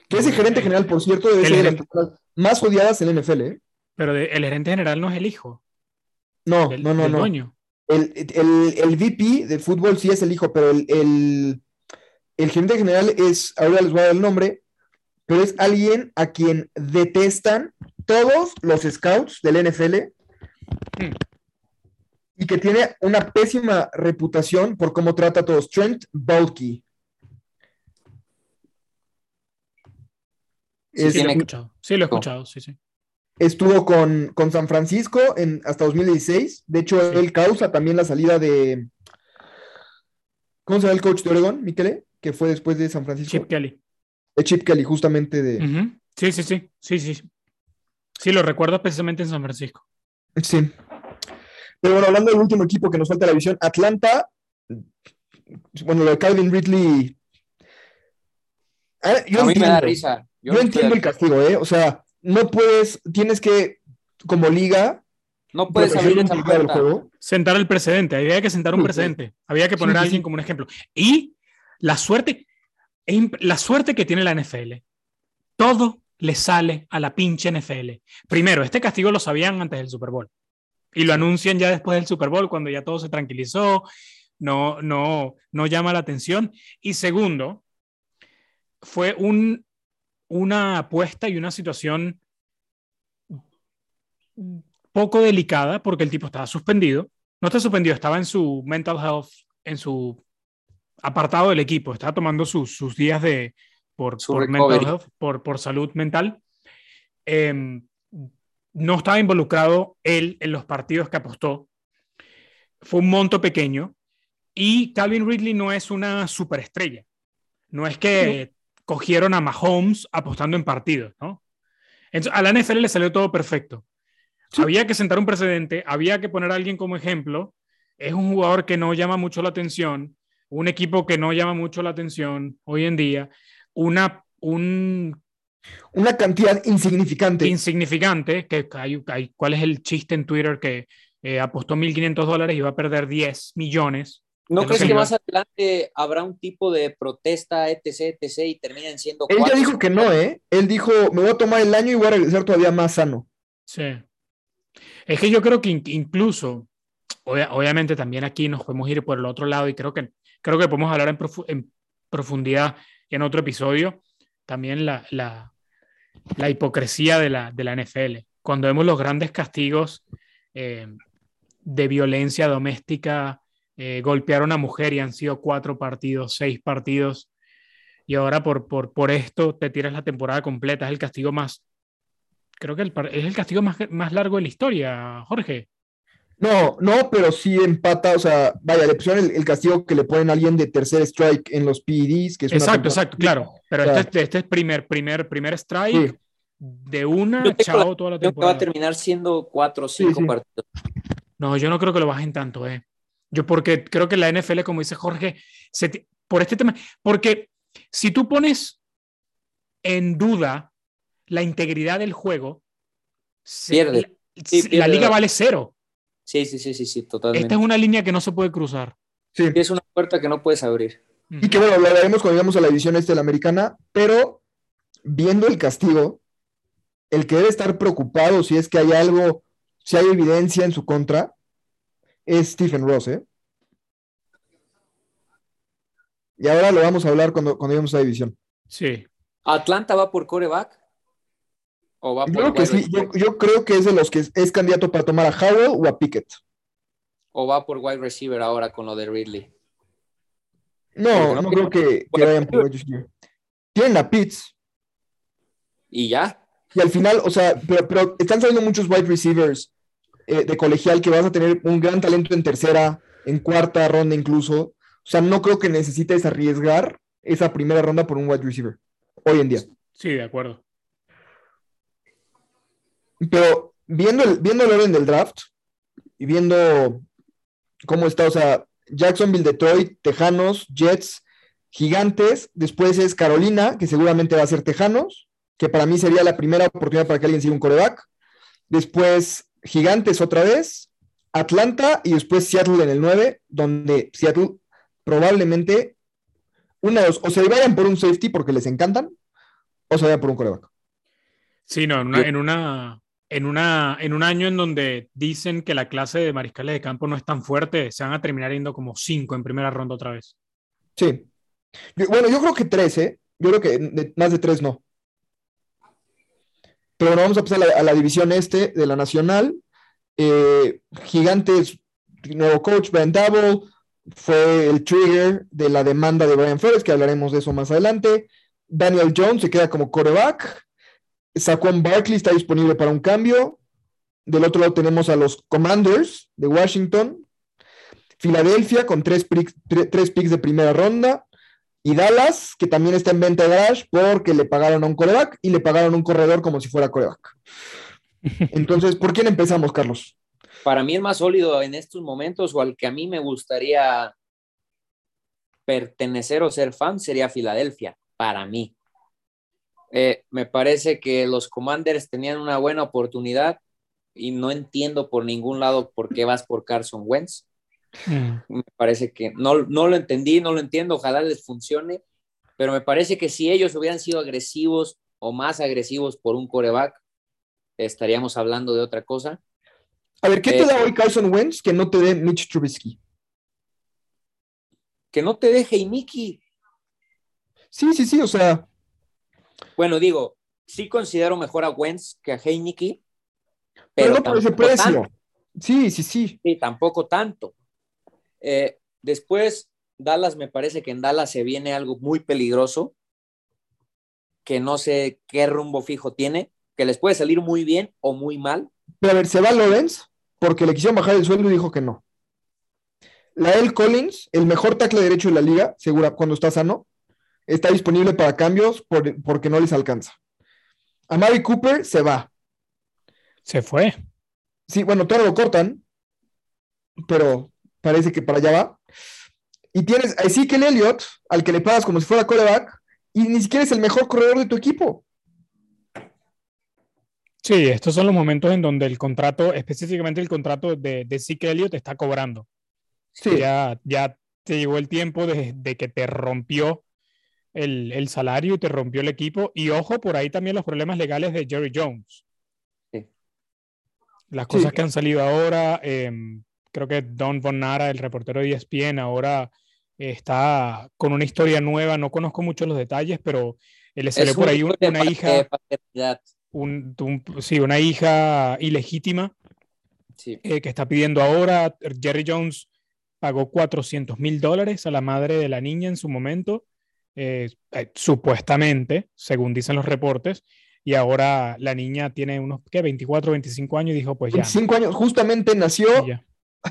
Speaker 1: Que ese gerente general, por cierto, debe
Speaker 3: El
Speaker 1: ser de las personas más odiadas en la NFL. ¿eh?
Speaker 3: Pero de- el gerente general no es el hijo
Speaker 1: No,
Speaker 3: del,
Speaker 1: no, no,
Speaker 3: del
Speaker 1: no.
Speaker 3: dueño.
Speaker 1: El, el, el VP de fútbol sí es el hijo, pero el, el, gerente general es, ahora les voy a dar el nombre, pero es alguien a quien detestan todos los scouts del NFL. Y que tiene una pésima reputación por cómo trata a todos. Trent Baalke.
Speaker 2: Sí,
Speaker 3: lo he escuchado. Sí, lo he escuchado, sí, sí.
Speaker 1: estuvo con, con San Francisco en, hasta 2016. De hecho,
Speaker 3: Sí.
Speaker 1: él causa también la salida de. ¿Cómo se llama el coach de Oregon, Miquele? Que fue después de San Francisco.
Speaker 3: Chip Kelly.
Speaker 1: De Chip Kelly, justamente de.
Speaker 3: Sí, sí, sí, sí, sí. Sí, lo recuerdo precisamente en San Francisco.
Speaker 1: Sí. Pero bueno, hablando del último equipo que nos falta la visión, Atlanta. Bueno, lo de Calvin Ridley. Ah, yo
Speaker 2: a mí me da
Speaker 1: entiendo.
Speaker 2: risa.
Speaker 1: Yo, entiendo el castigo, ¿eh? O sea, no puedes, tienes que, como liga,
Speaker 2: No puedes abrir esa puerta.
Speaker 1: juego.
Speaker 3: Sentar el precedente, había que sentar un precedente, había que poner
Speaker 1: Sí,
Speaker 3: a alguien
Speaker 1: sí.
Speaker 3: como un ejemplo. Y la suerte, la suerte que tiene la NFL, todo le sale a la pinche NFL. Primero, este castigo lo sabían antes del Super Bowl y lo anuncian ya después del Super Bowl cuando ya todo se tranquilizó, no, no, no llama la atención. Y segundo, fue un, una apuesta y una situación poco delicada porque el tipo estaba suspendido. No está suspendido, estaba en su mental health, en su apartado del equipo, estaba tomando sus, sus días de por, mental health, por, por salud mental. Eh, no estaba involucrado él en los partidos que apostó. Fue un monto pequeño y Calvin Ridley no es una superestrella. No es que cogieron a Mahomes apostando en partidos, ¿no? Entonces, a la NFL le salió todo perfecto.
Speaker 1: Sí.
Speaker 3: Había que sentar un precedente, había que poner a alguien como ejemplo. Es un jugador que no llama mucho la atención, un equipo que no llama mucho la atención hoy en día, una, un
Speaker 1: Una cantidad insignificante.
Speaker 3: insignificante, que hay, hay- ¿cuál es el chiste en Twitter que eh, apostó 1.500 dólares y va a perder 10 millones?
Speaker 2: ¿No
Speaker 3: Creo
Speaker 2: crees
Speaker 3: que
Speaker 2: más adelante habrá un tipo de protesta, etc., etc., y terminen siendo
Speaker 1: Él ya dijo que no, ¿eh? Él dijo, me voy a tomar el año y voy a regresar todavía más sano.
Speaker 3: Sí. Es que yo creo que in- incluso, obvia- obviamente también aquí nos podemos ir por el otro lado y creo que, creo que podemos hablar en, profu- en profundidad en otro episodio, también la, la, hipocresía de la, de la NFL. Cuando vemos los grandes castigos eh, de violencia doméstica, eh, golpear a una mujer y han sido cuatro partidos, seis partidos, y ahora por, por, por esto te tiras la temporada completa, es el castigo más, creo que el es el castigo más, más largo de la historia, Jorge.
Speaker 1: No, no, pero sí empata, o sea, vaya, le pusieron el, el castigo que le ponen a alguien de tercer strike en los PEDs, que es una
Speaker 3: Exacto,
Speaker 1: temporada-
Speaker 3: exacto, claro. Pero
Speaker 1: Claro.
Speaker 3: este, es- este es primer, primer, primer strike
Speaker 1: Sí.
Speaker 3: de una, chao,
Speaker 2: la
Speaker 3: toda la
Speaker 2: Creo que va a
Speaker 3: temporada.
Speaker 2: terminar siendo cuatro o cinco
Speaker 1: sí.
Speaker 2: partidos.
Speaker 3: No, yo no creo que lo bajen tanto, eh. Yo porque creo que la NFL, como dice Jorge, se por este tema, porque si tú pones en duda la integridad del juego, se-
Speaker 2: Pierde.
Speaker 3: La, liga vale cero.
Speaker 2: Sí, sí, sí, sí, sí, totalmente.
Speaker 3: Esta es una línea que no se puede cruzar.
Speaker 1: Sí.
Speaker 2: Es una puerta que no puedes abrir.
Speaker 1: Y que bueno, lo hablaremos cuando lleguemos a la división este de la americana, pero viendo el castigo, el que debe estar preocupado si es que hay algo, si hay evidencia en su contra, es Stephen Ross, ¿eh? Y ahora lo vamos a hablar cuando, cuando lleguemos a la división.
Speaker 3: Sí.
Speaker 2: ¿Atlanta va por coreback? ¿O va
Speaker 1: Yo
Speaker 2: por
Speaker 1: creo que
Speaker 2: wide
Speaker 1: sí,
Speaker 2: receiver?
Speaker 1: yo, yo creo que es de los que es, es candidato para tomar a Howell o a Pickett.
Speaker 2: ¿O va por wide receiver ahora con lo de Ridley?
Speaker 1: No, no,
Speaker 2: no
Speaker 1: creo que, que vayan por wide receiver. Tienen a Pitts.
Speaker 2: Y ya.
Speaker 1: Y al final, o sea, pero, pero están saliendo muchos wide receivers eh, de colegial que vas a tener un gran talento en tercera, en cuarta ronda incluso. O sea, no creo que necesites arriesgar esa primera ronda por un wide receiver hoy en día.
Speaker 3: Sí, de acuerdo.
Speaker 1: Pero viendo el, viendo el orden del draft y viendo cómo está, o sea, Jacksonville, Detroit, Tejanos, Jets, Gigantes, después es Carolina, que seguramente va a ser Tejanos, que para mí sería la primera oportunidad para que alguien siga un coreback. Después Gigantes otra vez, Atlanta y después Seattle en el 9, donde Seattle probablemente una de dos, o se vayan por un safety porque les encantan, o se vayan por un coreback.
Speaker 3: Sí, no, en una, en una, en una, en un año en donde dicen que la clase de mariscales de campo no es tan fuerte, se van a terminar yendo como cinco en primera ronda otra vez.
Speaker 1: Sí. bueno, yo creo que tres, ¿eh? Yo creo que más de tres no. Pero bueno, vamos a pasar a la, división este de la Nacional. Eh, Gigantes, nuevo coach, Ben Double, fue el trigger de la demanda de Brian Flores, que hablaremos de eso más adelante. Daniel Jones se queda como quarterback. Saquon Barkley está disponible para un cambio. Del otro lado tenemos a los Commanders de Washington. Filadelfia con tres, tres picks de primera ronda. Y Dallas, que también está en venta de garage porque le pagaron a un coreback y le pagaron un corredor como si fuera coreback. Entonces, ¿por quién empezamos, Carlos?
Speaker 2: Para mí el más sólido en estos momentos o al que a mí me gustaría pertenecer o ser fan sería Filadelfia, para mí. Eh, me parece que los Commanders tenían una buena oportunidad y no entiendo por ningún lado por qué vas por Carson Wentz. Mm. Me parece que no, no lo entendí, no lo entiendo, ojalá les funcione, pero me parece que si ellos hubieran sido agresivos o más agresivos por un coreback, estaríamos hablando de otra cosa.
Speaker 1: A ver, ¿qué te da eh, hoy Carson Wentz que no te dé Mitch Trubisky?
Speaker 2: Que no te deje Mickey.
Speaker 1: Sí, sí, sí, o sea.
Speaker 2: Bueno, digo, sí considero mejor a Wentz que a Heineke.
Speaker 1: Pero, pero no por ese precio. Sí, sí, sí.
Speaker 2: Sí, tampoco tanto. Eh, después, Dallas, me parece que en Dallas se viene algo muy peligroso, que no sé qué rumbo fijo tiene, que les puede salir muy bien o muy mal.
Speaker 1: Pero a ver, se va Lorenz porque le quisieron bajar el sueldo y dijo que no. Lael Collins, el mejor tackle derecho de la liga, segura cuando está sano, está disponible para cambios porque no les alcanza. A Mary Cooper se va.
Speaker 3: Se fue.
Speaker 1: Sí, bueno, todo lo cortan, pero parece que para allá va. Y tienes a Ezekiel Elliott, al que le pagas como si fuera coreback, y ni siquiera es el mejor corredor de tu equipo.
Speaker 3: Sí, estos son los momentos en donde el contrato, específicamente el contrato de, de Zeke Elliott, está cobrando. Sí. Ya, ya te llegó el tiempo de, que te rompió el, salario y te rompió el equipo. Y ojo, por ahí también los problemas legales de Jerry Jones. Sí. Las cosas que han salido ahora, eh, creo que Don Bonara, el reportero de ESPN, ahora está con una historia nueva. No conozco mucho los detalles, pero le salió por ahí una, hija. sí, una hija ilegítima eh, que está pidiendo ahora. Jerry Jones pagó 400 mil dólares a la madre de la niña en su momento, eh, eh, supuestamente, según dicen los reportes, y ahora la niña tiene unos, ¿qué? 24, 25 años y dijo, pues ya.
Speaker 1: 25 años, justamente nació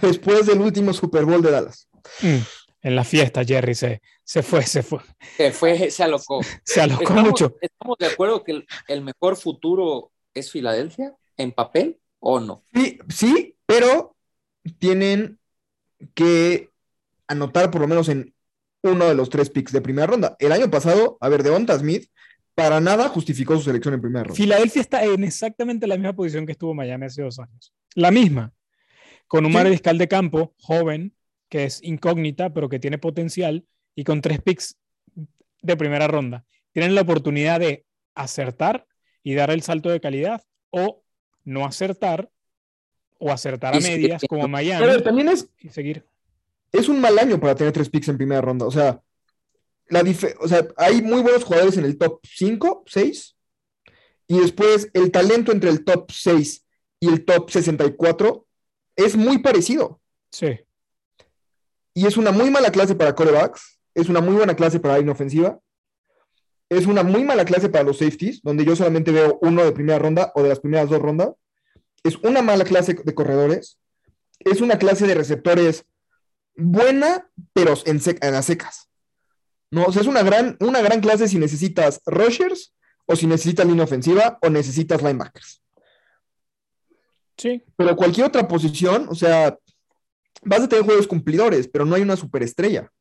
Speaker 1: después del último Super Bowl de Dallas.
Speaker 3: Mm, en la fiesta, Jerry se, se fue, se fue.
Speaker 2: Se fue, se alocó.
Speaker 3: se alocó mucho.
Speaker 2: ¿Estamos de acuerdo que el, mejor futuro es Filadelfia en papel o no?
Speaker 1: Sí, sí, pero tienen que anotar por lo menos en uno de los tres picks de primera ronda. El año pasado, a ver, de Onta Smith para nada justificó su selección en primera ronda.
Speaker 3: Filadelfia está en exactamente la misma posición que estuvo Miami hace dos años. La misma con un mariscal de campo joven, que es incógnita, pero que tiene potencial, y con tres picks de primera ronda. Tienen la oportunidad de acertar y dar el salto de calidad, o no acertar, o acertar a medias, como Miami.
Speaker 1: Pero también es,
Speaker 3: y seguir.
Speaker 1: Es un mal año para tener tres picks en primera ronda. O sea, la o sea, hay muy buenos jugadores en el top 5, 6, y después el talento entre el top 6 y el top 64 es muy parecido.
Speaker 3: Sí.
Speaker 1: Y es una muy mala clase para corebacks, es una muy buena clase para inofensiva, es una muy mala clase para los safeties, donde yo solamente veo uno de primera ronda o de las primeras dos rondas, es una mala clase de corredores, es una clase de receptores buena, pero en, las secas. ¿no? O sea, es una gran, una gran clase si necesitas rushers o si necesitas línea ofensiva o necesitas linebackers.
Speaker 3: Sí.
Speaker 1: Pero cualquier otra posición, o sea, vas a tener juegos cumplidores, pero no hay una superestrella.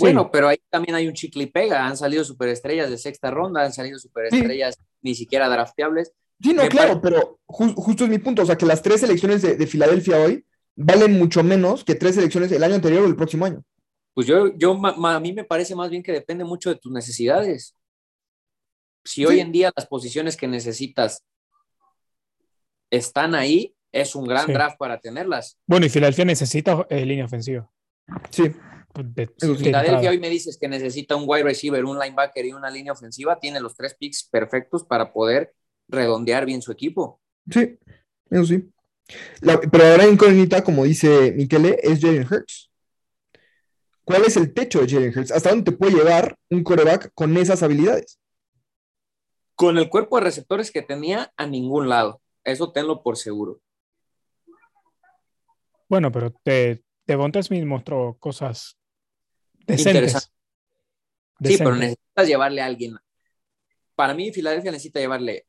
Speaker 2: Bueno, pero ahí también hay un chicle y pega. Han salido superestrellas de sexta ronda, han salido superestrellas ni siquiera drafteables.
Speaker 1: Sí, no, claro, pero justo es mi punto. O sea, que las tres selecciones de, Filadelfia hoy valen mucho menos que tres selecciones el año anterior o el próximo año.
Speaker 2: Pues yo, yo a mí me parece más bien que depende mucho de tus necesidades. Si hoy en día las posiciones que necesitas están ahí, es un gran draft para tenerlas.
Speaker 3: Bueno, y Filadelfia necesita eh, línea ofensiva.
Speaker 1: Sí.
Speaker 2: Pues Filadelfia hoy me dices que necesita un wide receiver, un linebacker y una línea ofensiva, tiene los tres picks perfectos para poder redondear bien su equipo.
Speaker 1: Sí, eso sí. Pero ahora incógnita, como dice Miquele, es Jalen Hurts. ¿Cuál es el techo de Jalen Hurts? ¿Hasta dónde te puede llevar un coreback con esas habilidades?
Speaker 2: Con el cuerpo de receptores que tenía, a ningún lado. Eso tenlo por seguro.
Speaker 3: Bueno, pero te, Devonta Smith mostró cosas decentes.
Speaker 2: Sí, pero necesitas llevarle a alguien. Para mí, Filadelfia necesita llevarle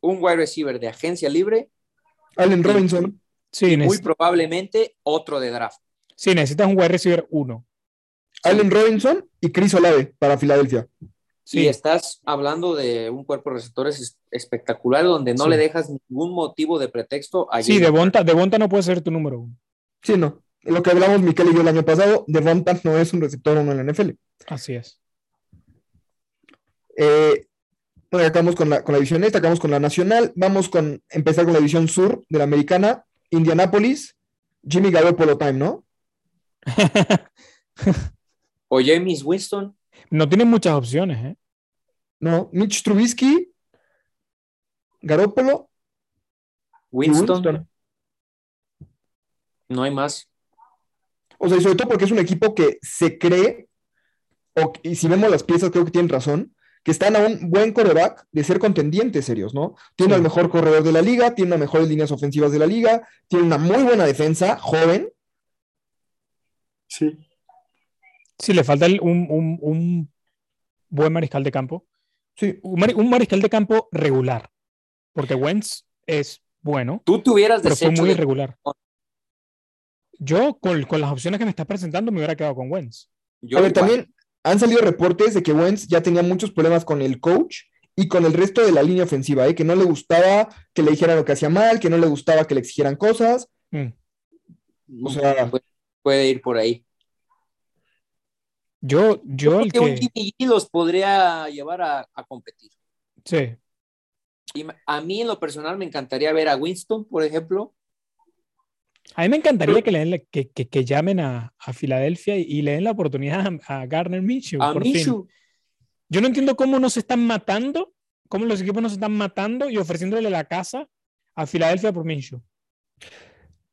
Speaker 2: un wide receiver de agencia libre.
Speaker 1: Allen Robinson.
Speaker 2: Sí, muy probablemente otro de draft.
Speaker 3: Sí, necesitas un wide receiver uno.
Speaker 1: Allen Robinson y Chris Olave para Filadelfia.
Speaker 2: Sí. estás hablando de un cuerpo de receptores espectacular donde no le dejas ningún motivo de pretexto
Speaker 3: a Sí, Devonta, Devonta no puede ser tu número uno.
Speaker 1: Sí, no. Lo que hablamos Miquel y yo el año pasado, Devonta no es un receptor uno en la NFL.
Speaker 3: Así es.
Speaker 1: Eh, bueno, acabamos con la, con la división esta, acabamos con la nacional. Vamos con empezar con la división sur de la americana. Indianapolis, Jimmy Garoppolo time, ¿no?
Speaker 2: o James Winston.
Speaker 3: No tiene muchas opciones, ¿eh?
Speaker 1: No, Mitch Trubisky, Garoppolo,
Speaker 2: Winston. No hay más.
Speaker 1: O sea, y sobre todo porque es un equipo que se cree, y si vemos las piezas, creo que tienen razón, que están a un buen coreback de ser contendientes serios, ¿no? Tiene el mejor corredor de la liga, tiene las mejores líneas ofensivas de la liga, tiene una muy buena defensa, joven.
Speaker 3: Sí. Sí, le falta un, buen mariscal de campo.
Speaker 1: Sí.
Speaker 3: Un, mariscal de campo regular. Porque Wentz es bueno.
Speaker 2: Tú tuvieras
Speaker 3: pero fue muy irregular. Yo, con, las opciones que me estás presentando, me hubiera quedado con Wentz.
Speaker 1: a ver, también han salido reportes de que Wentz ya tenía muchos problemas con el coach y con el resto de la línea ofensiva, ¿eh? que no le gustaba que le dijeran lo que hacía mal, que no le gustaba que le exigieran cosas. Mm.
Speaker 2: O sea, puede ir por ahí.
Speaker 3: Yo, yo, el que, un
Speaker 2: Jimmy los podría llevar a, competir.
Speaker 3: Sí.
Speaker 2: Y a mí en lo personal me encantaría ver a Winston, por ejemplo.
Speaker 3: A mí me encantaría que, le que, que, llamen a, a, Filadelfia y, le den la oportunidad a, Garner Minshew.
Speaker 2: A Minshew.
Speaker 3: Yo no entiendo cómo nos están matando, cómo los equipos nos están matando y ofreciéndole la casa a Filadelfia por Minshew.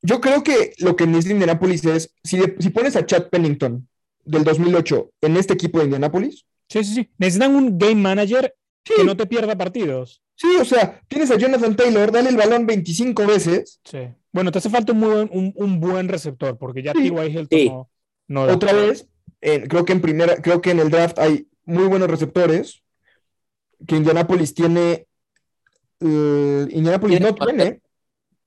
Speaker 1: Yo creo que lo que necesita Indianapolis es, si, si pones a Chad Pennington del 2008 en este equipo de Indianapolis.
Speaker 3: Sí, sí, sí. Necesitan un game manager que no te pierda partidos.
Speaker 1: Sí, o sea, tienes a Jonathan Taylor, dale el balón 25 veces.
Speaker 3: Sí. Bueno, te hace falta un, buen, un, buen receptor, porque ya sí. T.Y. no,
Speaker 1: Otra vez, creo que en primera, creo que en el draft hay muy buenos receptores. Que Indianapolis tiene. Indianapolis no tiene.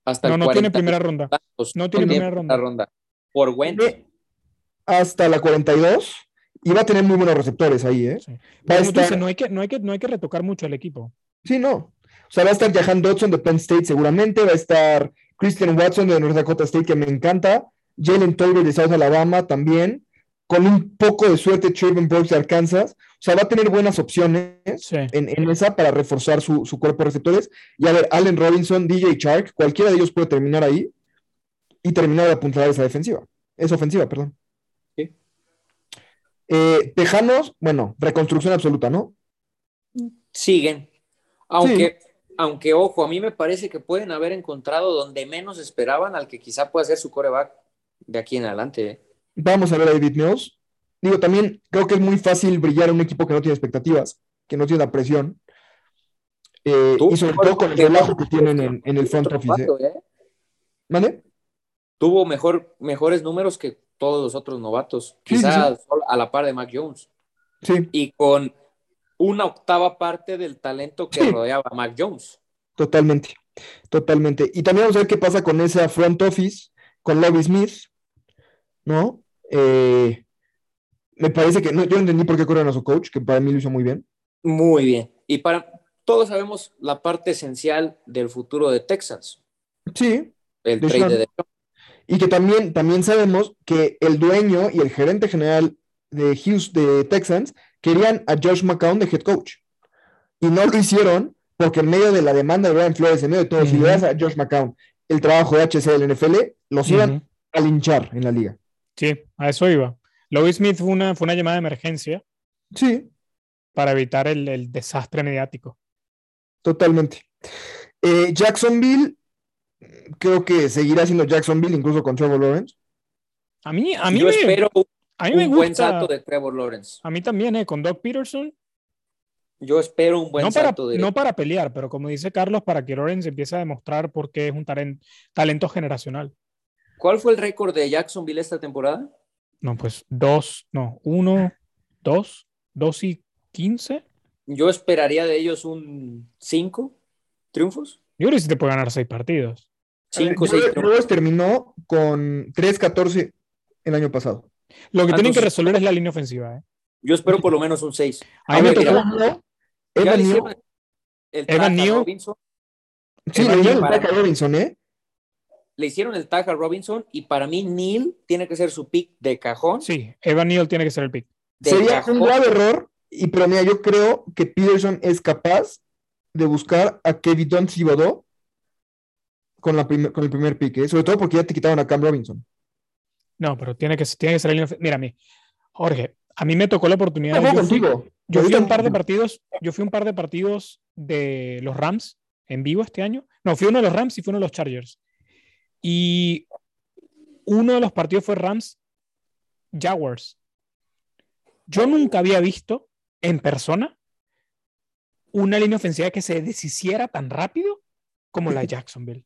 Speaker 2: Hasta
Speaker 3: no, no tiene primera ronda. No tiene primera ronda.
Speaker 2: ronda. Por Wentz
Speaker 1: hasta la 42 y va a tener muy buenos receptores ahí, ¿eh?
Speaker 3: Va a estar... no, hay que, no, hay que, no hay que retocar mucho al equipo.
Speaker 1: Sí, no. O sea, va a estar Jahan Dodson de Penn State seguramente, va a estar Christian Watson de North Dakota State, que me encanta, Jalen Tolbert de South Alabama también, con un poco de suerte Trevor Brooks de Arkansas. O sea, va a tener buenas opciones en, esa para reforzar su, cuerpo de receptores. Y a ver, Allen Robinson, DJ Shark, cualquiera de ellos puede terminar ahí y terminar de apuntar esa defensiva. Esa ofensiva, perdón. Eh, Tejanos, bueno, reconstrucción absoluta, ¿no?
Speaker 2: Siguen. Aunque, aunque, ojo, a mí me parece que pueden haber encontrado donde menos esperaban al que quizá pueda ser su coreback de aquí en adelante. ¿eh?
Speaker 1: Vamos a ver a David Mills. Digo, también creo que es muy fácil brillar en un equipo que no tiene expectativas, que no tiene la presión. Eh, y sobre todo con el relajo que tienen en, en el front office. ¿eh?
Speaker 2: ¿Vale? Tuvo mejor, mejores números que todos los otros novatos, quizás a la par de Mac Jones.
Speaker 1: Sí.
Speaker 2: Y con una octava parte del talento que rodeaba a Mac Jones.
Speaker 1: Totalmente, totalmente. Y también vamos a ver qué pasa con esa front office, con Lobby Smith, ¿no? Eh, me parece que, no, yo no entendí por qué corren a su coach, que para mí lo hizo muy bien.
Speaker 2: Muy bien. Y para todos sabemos la parte esencial del futuro de Texas.
Speaker 1: Sí.
Speaker 2: El trade de
Speaker 1: Y que también, también sabemos que el dueño y el gerente general de Houston, de Texans, querían a Josh McCown de head coach. Y no lo hicieron porque en medio de la demanda de Brian Flores, en medio de todo, si le das a Josh McCown el trabajo de HC del NFL, los iban a linchar en la liga.
Speaker 3: Sí, a eso iba. Louis Smith fue una, fue una llamada de emergencia.
Speaker 1: Sí.
Speaker 3: Para evitar el, desastre mediático.
Speaker 1: Totalmente. Eh, Jacksonville, creo que seguirá siendo Jacksonville, incluso con Trevor Lawrence.
Speaker 3: A mí, a mí
Speaker 2: Yo espero
Speaker 3: a mí un
Speaker 2: buen salto de Trevor Lawrence.
Speaker 3: A mí también, ¿eh? con Doug Peterson.
Speaker 2: Yo espero un buen
Speaker 3: no
Speaker 2: salto
Speaker 3: de. No para pelear, pero como dice Carlos, para que Lawrence empiece a demostrar por qué es un talento generacional.
Speaker 2: ¿Cuál fue el récord de Jacksonville esta temporada?
Speaker 3: No, pues dos, no, uno, dos, dos y quince.
Speaker 2: Yo esperaría de ellos un cinco triunfos.
Speaker 3: Yo creo que sí te puede ganar seis partidos.
Speaker 2: Cinco, seis.
Speaker 1: terminó con 3-14 el año pasado.
Speaker 3: Lo que tienen que resolver es la línea ofensiva. ¿eh?
Speaker 2: Yo espero por lo menos un 6.
Speaker 1: A mí me tocó Evan Neal.
Speaker 2: Evan Neal. Robinson.
Speaker 1: Sí, le hicieron el tag a Robinson, ¿eh?
Speaker 2: Le hicieron el tag a Robinson y para mí Neal tiene que ser su pick de cajón.
Speaker 3: Sí, Evan Neal tiene que ser el pick.
Speaker 1: Sería un grave error, y pero mira, yo creo que Peterson es capaz de buscar a Kevin Don con, la con el primer pick, ¿eh? sobre todo porque ya te quitaron a Cam Robinson.
Speaker 3: No, pero tiene que, tiene que ser el Mira, a mí, Jorge, a mí me tocó la oportunidad.
Speaker 1: Yo fui,
Speaker 3: yo fui un par de partidos, yo fui un par de partidos de los Rams en vivo este año. No, fui uno de los Rams y fui uno de los Chargers. Y uno de los partidos fue Rams Jaguars. Yo nunca había visto en persona una línea ofensiva que se deshiciera tan rápido como la de Jacksonville.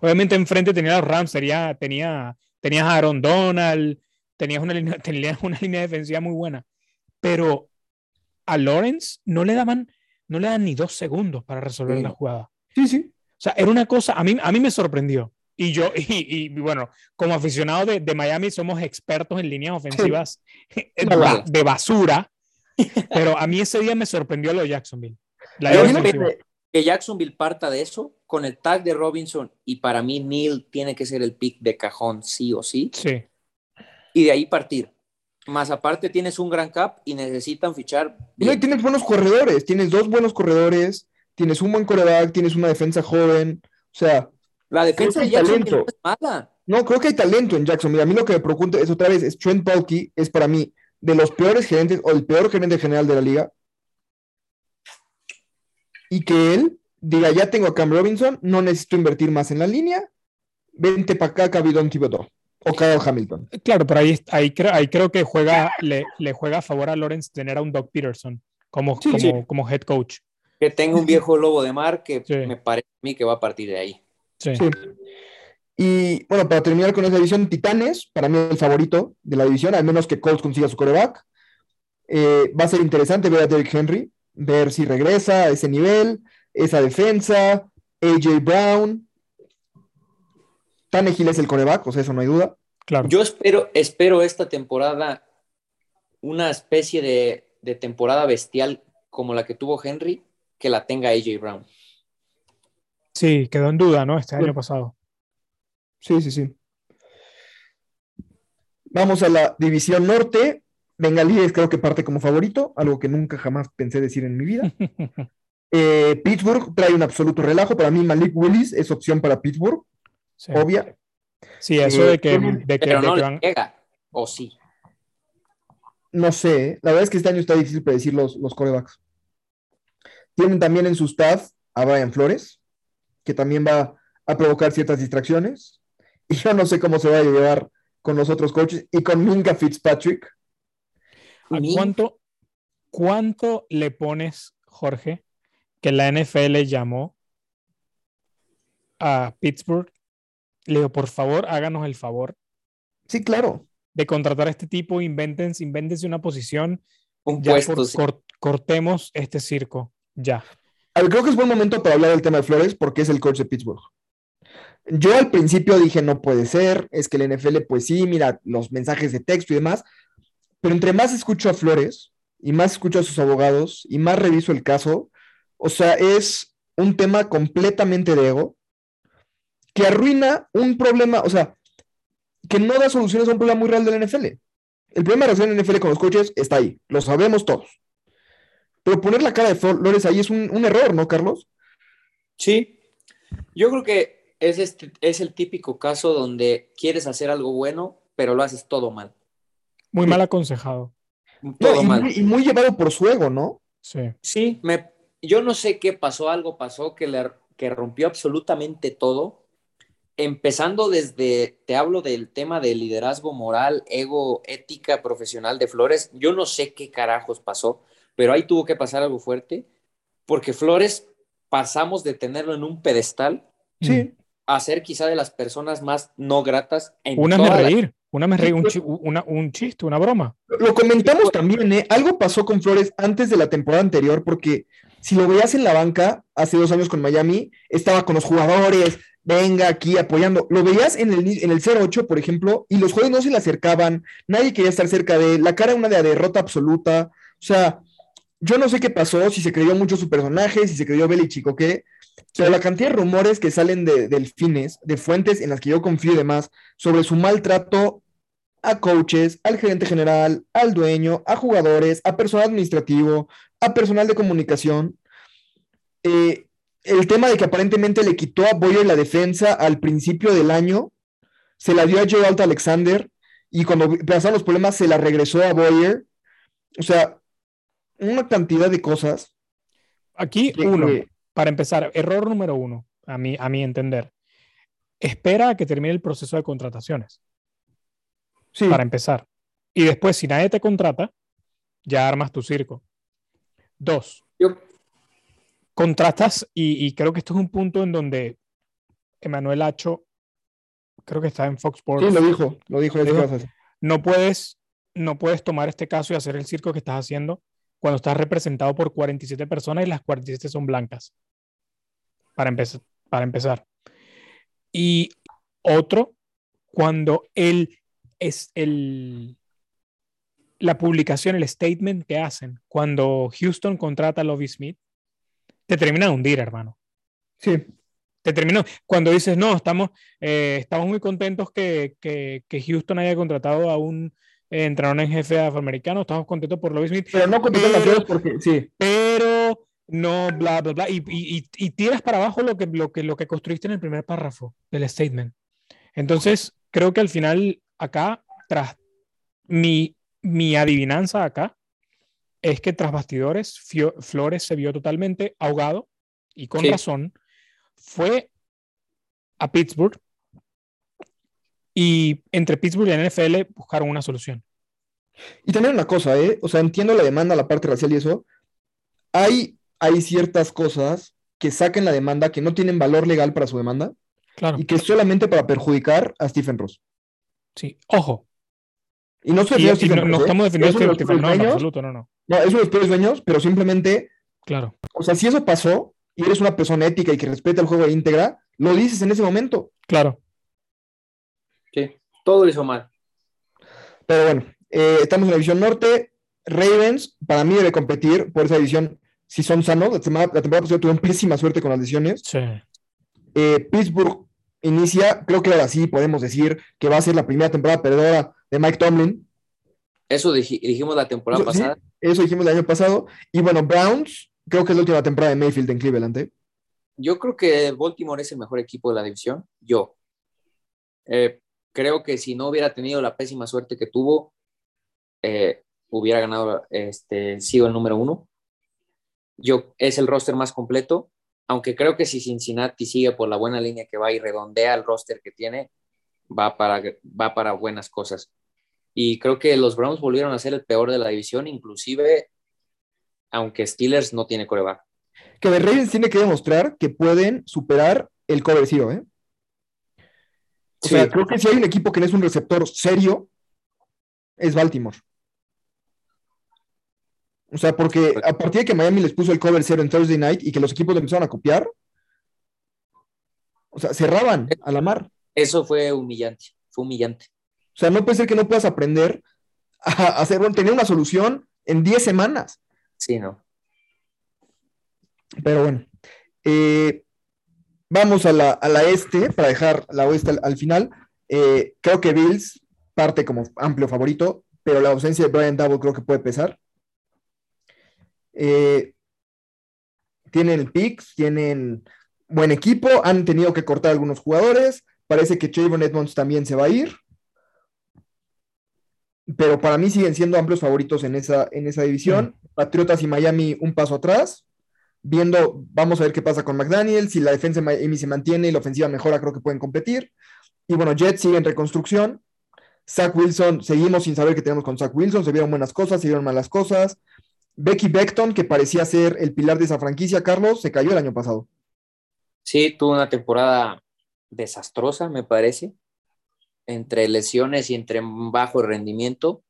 Speaker 3: Obviamente enfrente tenía los Rams, tenía, tenía tenías a Aaron Donald, tenías una línea, tenías una línea defensiva muy buena, pero a Lawrence no le daban, no le dan ni dos segundos para resolver la jugada.
Speaker 1: Sí, sí.
Speaker 3: O sea, era una cosa, a mí, a mí me sorprendió. Y yo, y, bueno, como aficionado de, de, Miami, somos expertos en líneas ofensivas de, basura, pero a mí ese día me sorprendió lo de Jacksonville. La
Speaker 2: que Jacksonville parta de eso con el tag de Robinson y para mí Neil tiene que ser el pick de cajón sí o sí.
Speaker 3: Sí.
Speaker 2: Y de ahí partir. Más aparte tienes un gran cap y necesitan fichar.
Speaker 1: Y tienes buenos corredores, tienes dos buenos corredores, tienes un buen coreback, tienes una defensa joven, o sea...
Speaker 2: La defensa de Jacksonville no es mala.
Speaker 1: No, creo que hay talento en Jacksonville. A mí lo que me preocupa es otra vez, es Trent Balky, es para mí de los peores gerentes o el peor gerente general de la liga y que él diga, ya tengo a Cam Robinson, no necesito invertir más en la línea, vente para acá, Cabidón Thibodeau o Kyle Hamilton.
Speaker 3: Claro, pero ahí, ahí, creo, que juega, le, le, juega a favor a Lawrence tener a un Doug Peterson como, como, head coach.
Speaker 2: Que tenga un viejo lobo de mar que me parece a mí que va a partir de ahí.
Speaker 1: Sí. Y bueno, para terminar con esa división, Titanes, para mí el favorito de la división, al menos que Colts consiga su coreback. Eh, va a ser interesante ver a Derrick Henry ver si regresa a ese nivel, esa defensa, AJ Brown. Tannehill es el coreback, o sea, eso no hay duda.
Speaker 3: Claro.
Speaker 2: Yo espero, espero esta temporada una especie de, de temporada bestial como la que tuvo Henry, que la tenga AJ Brown.
Speaker 3: Sí, quedó en duda, ¿no? Este año pasado.
Speaker 1: Sí, sí, sí. Vamos a la división norte. Bengalíes creo que parte como favorito, algo que nunca jamás pensé decir en mi vida. Eh, Pittsburgh trae un absoluto relajo. Para mí, Malik Willis es opción para Pittsburgh. Obvia.
Speaker 3: Sí, eso de que.
Speaker 2: pero no llega, o sí.
Speaker 1: No sé. La verdad es que este año está difícil predecir los, los corebacks. Tienen también en su staff a Brian Flores, que también va a provocar ciertas distracciones. Y yo no sé cómo se va a llevar con los otros coaches y con Minka Fitzpatrick
Speaker 3: cuánto, cuánto le pones, Jorge, que la NFL llamó a Pittsburgh, le digo, por favor, háganos el favor.
Speaker 1: Sí, claro.
Speaker 3: De contratar a este tipo, invéntense, invéntense una posición.
Speaker 2: Un
Speaker 3: ya
Speaker 2: puesto.
Speaker 3: por-
Speaker 2: sí.
Speaker 3: cor- cortemos este circo. Ya.
Speaker 1: A ver, creo que es buen momento para hablar del tema de Flores porque es el coach de Pittsburgh. Yo al principio dije, no puede ser, es que el NFL, pues sí, mira los mensajes de texto y demás, pero entre más escucho a Flores y más escucho a sus abogados y más reviso el caso, o sea, es un tema completamente de ego que arruina un problema, o sea, que no da soluciones a un problema muy real del NFL. El problema de relación del NFL con los coaches está ahí, lo sabemos todos. Pero poner la cara de Flores ahí es un, un error, ¿no, Carlos?
Speaker 2: Sí, yo creo que es, este, es el típico caso donde quieres hacer algo bueno, pero lo haces todo mal.
Speaker 3: Muy
Speaker 1: Sí.
Speaker 3: mal aconsejado.
Speaker 2: Todo
Speaker 1: No, y,
Speaker 2: mal.
Speaker 1: muy, y muy llevado por su ego, ¿no?
Speaker 3: Sí.
Speaker 2: Sí, me, yo no sé qué pasó, algo pasó que, le, que rompió absolutamente todo, empezando desde, te hablo del tema de liderazgo moral, ego, ética profesional de Flores, yo no sé qué carajos pasó, pero ahí tuvo que pasar algo fuerte, porque Flores pasamos de tenerlo en un pedestal
Speaker 1: Sí.
Speaker 2: a ser quizá de las personas más no gratas en
Speaker 3: Una me
Speaker 2: toda la-
Speaker 3: reír, una me
Speaker 1: Sí,
Speaker 3: reír, un, chi- una- un chiste, una broma.
Speaker 1: Lo comentamos también, ¿eh? Algo pasó con Flores antes de la temporada anterior, porque si lo veías en la banca hace dos años con Miami, estaba con los jugadores, venga aquí apoyando. Lo veías en el, en el 0-8, por ejemplo, y los jugadores no se le acercaban, nadie quería estar cerca de él, la cara era una de derrota absoluta. O sea, yo no sé qué pasó, si se creyó mucho su personaje, si se creyó Belichick o qué, pero la cantidad de rumores que salen de delfines, de fuentes en las que yo confío y demás, sobre su maltrato a coaches, al gerente general, al dueño, a jugadores, a personal administrativo, a personal de comunicación. Eh, el tema de que aparentemente le quitó a Boyer la defensa al principio del año, se la dio a Joe Alta Alexander y cuando pasaron los problemas se la regresó a Boyer. O sea, una cantidad de cosas.
Speaker 3: Aquí,
Speaker 1: que-
Speaker 3: uno, para empezar, error número uno, a mi, a mi entender. Espera a que termine el proceso de contrataciones,
Speaker 1: sí,
Speaker 3: para empezar. Y después, si nadie te contrata, ya armas tu circo. Dos,
Speaker 2: Yo-
Speaker 3: contratas, y, y creo que esto es un punto en donde Emanuel Hacho, creo que está en Fox Sports,
Speaker 1: sí, lo dijo, lo dijo. sé
Speaker 3: Dijo- no puedes, no puedes tomar este caso y hacer el circo que estás haciendo cuando estás representado por 47 personas y las 47 son blancas. Para, empezar para empezar. Y otro, cuando el, es el, la publicación, el statement que hacen, cuando Houston contrata a Lovie Smith, te termina de hundir, hermano
Speaker 1: Sí,
Speaker 3: te terminó. Cuando dices, no, estamos, eh, estamos muy contentos que, que, que Houston haya contratado a un eh, entrenador en jefe afroamericano, estamos contentos por Lovie Smith,
Speaker 1: pero no Flores porque, sí,
Speaker 3: pero no, bla, bla, bla, y, y, y- y tiras para abajo lo que, lo, que, lo que construiste en el primer párrafo del statement. Entonces, creo que al final, acá, tras mi, mi adivinanza acá, es que tras bastidores, Fio- Flores se vio totalmente ahogado y con
Speaker 2: Sí.
Speaker 3: razón. Fue a Pittsburgh y entre Pittsburgh y la NFL buscaron una solución.
Speaker 1: Y también una cosa, ¿eh? O sea, entiendo la demanda, la parte racial y eso. Hay, hay ciertas cosas que saquen la demanda que no tienen valor legal para su demanda
Speaker 3: Claro,
Speaker 1: y que es solamente para perjudicar a Stephen Ross.
Speaker 3: Sí. Ojo,
Speaker 1: Y no se
Speaker 3: y,
Speaker 1: refiere a
Speaker 3: y
Speaker 1: Stephen
Speaker 3: no, no
Speaker 1: Ross, ¿eh?
Speaker 3: estamos defendiendo
Speaker 1: Es de
Speaker 3: Stephen, no, en absoluto, no, no.
Speaker 1: no, es uno de los peores dueños, pero simplemente,
Speaker 3: Claro,
Speaker 1: o sea, si eso pasó y eres una persona ética y que respeta el juego íntegra, lo dices en ese momento.
Speaker 3: claro.
Speaker 2: Sí, todo lo hizo mal.
Speaker 1: Pero bueno, eh, estamos en la división norte. Ravens, para mí, debe competir por esa división si son sanos. La, semana- la temporada pasada tuvieron pésima suerte con las lesiones.
Speaker 3: Sí.
Speaker 1: Eh, Pittsburgh inicia, creo que ahora sí podemos decir que va a ser la primera temporada perdedora de Mike Tomlin.
Speaker 2: Eso dij- dijimos la temporada
Speaker 1: Eso, sí,
Speaker 2: pasada.
Speaker 1: eso dijimos el año pasado. Y bueno, Browns, creo que es la última temporada de Mayfield en Cleveland. ¿eh?
Speaker 2: Yo creo que Baltimore es el mejor equipo de la división. Yo. Eh, creo que si no hubiera tenido la pésima suerte que tuvo, eh, hubiera ganado, este, sido el número uno. Yo, es el roster más completo, aunque creo que si Cincinnati sigue por la buena línea que va y redondea el roster que tiene, va para, va para buenas cosas. Y creo que los Browns volvieron a ser el peor de la división, inclusive aunque Steelers no tiene coreback.
Speaker 1: Que The Ravens tiene que demostrar que pueden superar el cover zero, ¿eh? O sea, creo que si hay un equipo que no es un receptor serio, es Baltimore. O sea, porque pues a partir de que Miami les puso el cover zero en Thursday night y que los equipos empezaron a copiar, o sea, cerraban a la mar.
Speaker 2: Eso fue humillante, fue humillante.
Speaker 1: O sea, no puede ser que no puedas aprender a hacer, tener una solución en 10 semanas.
Speaker 2: Sí, no.
Speaker 1: Pero bueno. Eh, vamos a la, este para dejar la oeste al, final. Eh, creo que Bills parte como amplio favorito, pero la ausencia de Brian Double creo que puede pesar. Eh, tienen picks, tienen buen equipo, han tenido que cortar algunos jugadores. Parece que Chavon Edmonds también se va a ir. Pero para mí siguen siendo amplios favoritos en esa, en esa división. Mm. Patriotas y Miami un paso atrás. Viendo, vamos a ver qué pasa con McDaniel. Si la defensa de Miami se mantiene y la ofensiva mejora, creo que pueden competir. Y bueno, Jets sigue en reconstrucción. Zach Wilson, seguimos sin saber qué tenemos con Zach Wilson. Se vieron buenas cosas, se vieron malas cosas. Becky Beckton, que parecía ser el pilar de esa franquicia, Carlos, se cayó el año pasado.
Speaker 2: Sí, tuvo una temporada desastrosa, me parece, entre lesiones y entre bajo rendimiento.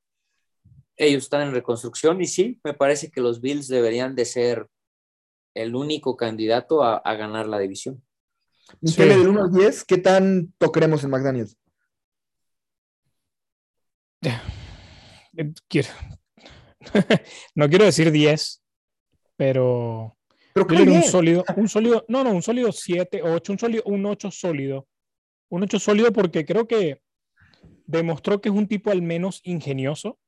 Speaker 2: Ellos están en reconstrucción y sí, me parece que los Bills deberían de ser el único candidato a, ganar la división.
Speaker 1: Sí. del 1 al 10, ¿qué tanto creemos en McDaniels?
Speaker 3: Quiero. no quiero decir 10, pero pero un sólido, un sólido, no, no, un sólido 7, 8, un sólido, un 8 sólido. Un 8 sólido porque creo que demostró que es un tipo al menos ingenioso.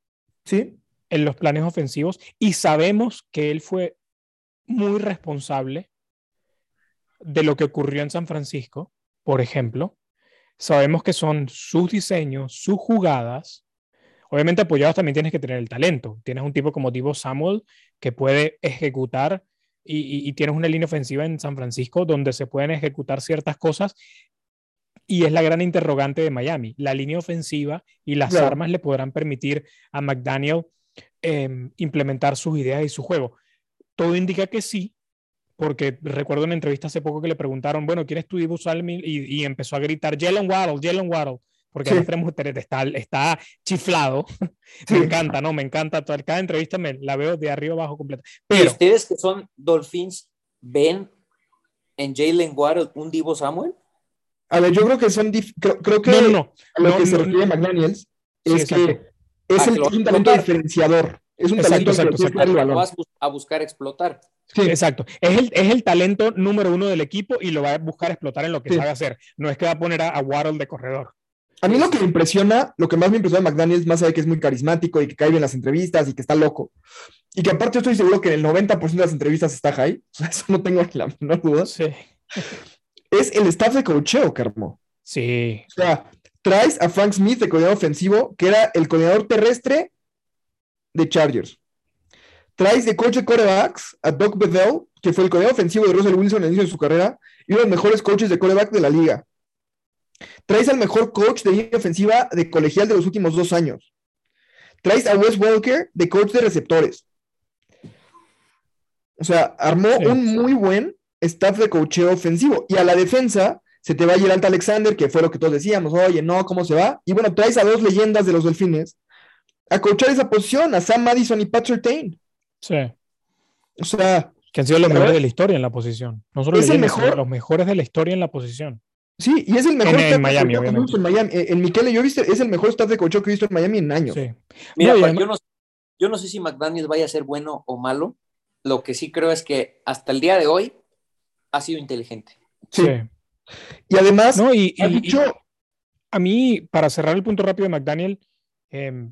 Speaker 1: Sí.
Speaker 3: En los planes ofensivos y sabemos que él fue muy responsable de lo que ocurrió en San Francisco, por ejemplo. Sabemos que son sus diseños, sus jugadas. Obviamente apoyados también tienes que tener el talento. Tienes un tipo como Divo Samuel que puede ejecutar y, tienes una línea ofensiva en San Francisco donde se pueden ejecutar ciertas cosas y es la gran interrogante de Miami. La línea ofensiva y las armas le podrán permitir a McDaniel em, implementar sus ideas y su juego. Todo indica que sí, porque recuerdo en una entrevista hace poco que le preguntaron, bueno, ¿quieres tu Dibu Y, y empezó a gritar, Jalen Waddle, Jalen Waddle porque sí. está, está chiflado. me encanta, ¿no? Me encanta. Toda, cada entrevista me la veo de arriba abajo completa.
Speaker 2: Pero, ¿Y ustedes que son Dolphins ven en Jalen Waddle un Divo Samuel?
Speaker 1: A ver, yo creo que son. Creo, que
Speaker 3: no, no, no.
Speaker 1: a lo que se refiere McDaniels es que es, el, un talento diferenciador. Es un talento exacto,
Speaker 2: que vas a buscar explotar.
Speaker 3: Sí. Exacto. Es el, es el talento número uno del equipo y lo va a buscar explotar en lo que sabe hacer. No es que va a poner a, a Waddle de corredor.
Speaker 1: A mí lo que me impresiona, lo que más me impresiona de McDaniels, más allá de que es muy carismático y que cae bien las entrevistas y que está loco, y que aparte estoy seguro que en el 90% de las entrevistas está high, o sea, eso no tengo la menor duda,
Speaker 3: sí.
Speaker 1: es el staff de cocheo, Carmo.
Speaker 3: Sí.
Speaker 1: O sea, traes a Frank Smith de coordinador ofensivo, que era el coordinador terrestre de Chargers. Traes de coach de corebacks a Doc Bethel, que fue el coordinador ofensivo de Russell Wilson en el inicio de su carrera, y uno de los mejores coaches de coreback de la liga. Traes al mejor coach de línea ofensiva de colegial de los últimos dos años. Traes a Wes Walker de coach de receptores. O sea, armó un muy buen staff de coacheo ofensivo. Y a la defensa se te va Alta Alexander, que fue lo que todos decíamos. Oye, no, ¿cómo se va? Y bueno, traes a dos leyendas de los delfines a coachar esa posición, a Sam Madison y Patrick Tain.
Speaker 3: Sí.
Speaker 1: O sea.
Speaker 3: Que han sido los mejores de la historia en la posición. No solo es los mejores de la historia en la posición.
Speaker 1: Sí, y es el mejor
Speaker 3: en, en Miami, obviamente.
Speaker 1: En, Miami. en Michele, yo he visto, es el mejor staff de coach que he visto en Miami en años. Sí.
Speaker 2: Mira, no, yo, no, yo no sé si McDaniel vaya a ser bueno o malo. Lo que sí creo es que hasta el día de hoy ha sido inteligente.
Speaker 1: Sí. Y además,
Speaker 3: no, y, y, dicho... a mí, para cerrar el punto rápido de McDaniel, eh,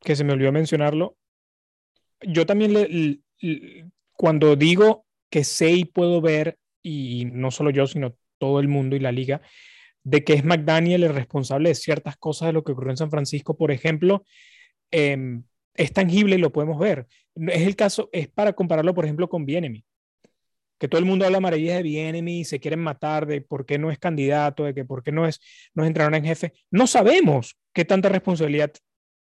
Speaker 3: que se me olvidó mencionarlo, yo también le, le, cuando digo que sé y puedo ver, y no solo yo, sino todo el mundo y la liga, de que es McDaniel el responsable de ciertas cosas de lo que ocurrió en San Francisco, por ejemplo, eh, es tangible y lo podemos ver. Es el caso, es para compararlo, por ejemplo, con Bienemi, que todo el mundo habla maravillas de Bienemi y se quieren matar de por qué no es candidato, de que por qué no es, no es entrenador en jefe. No sabemos qué tanta responsabilidad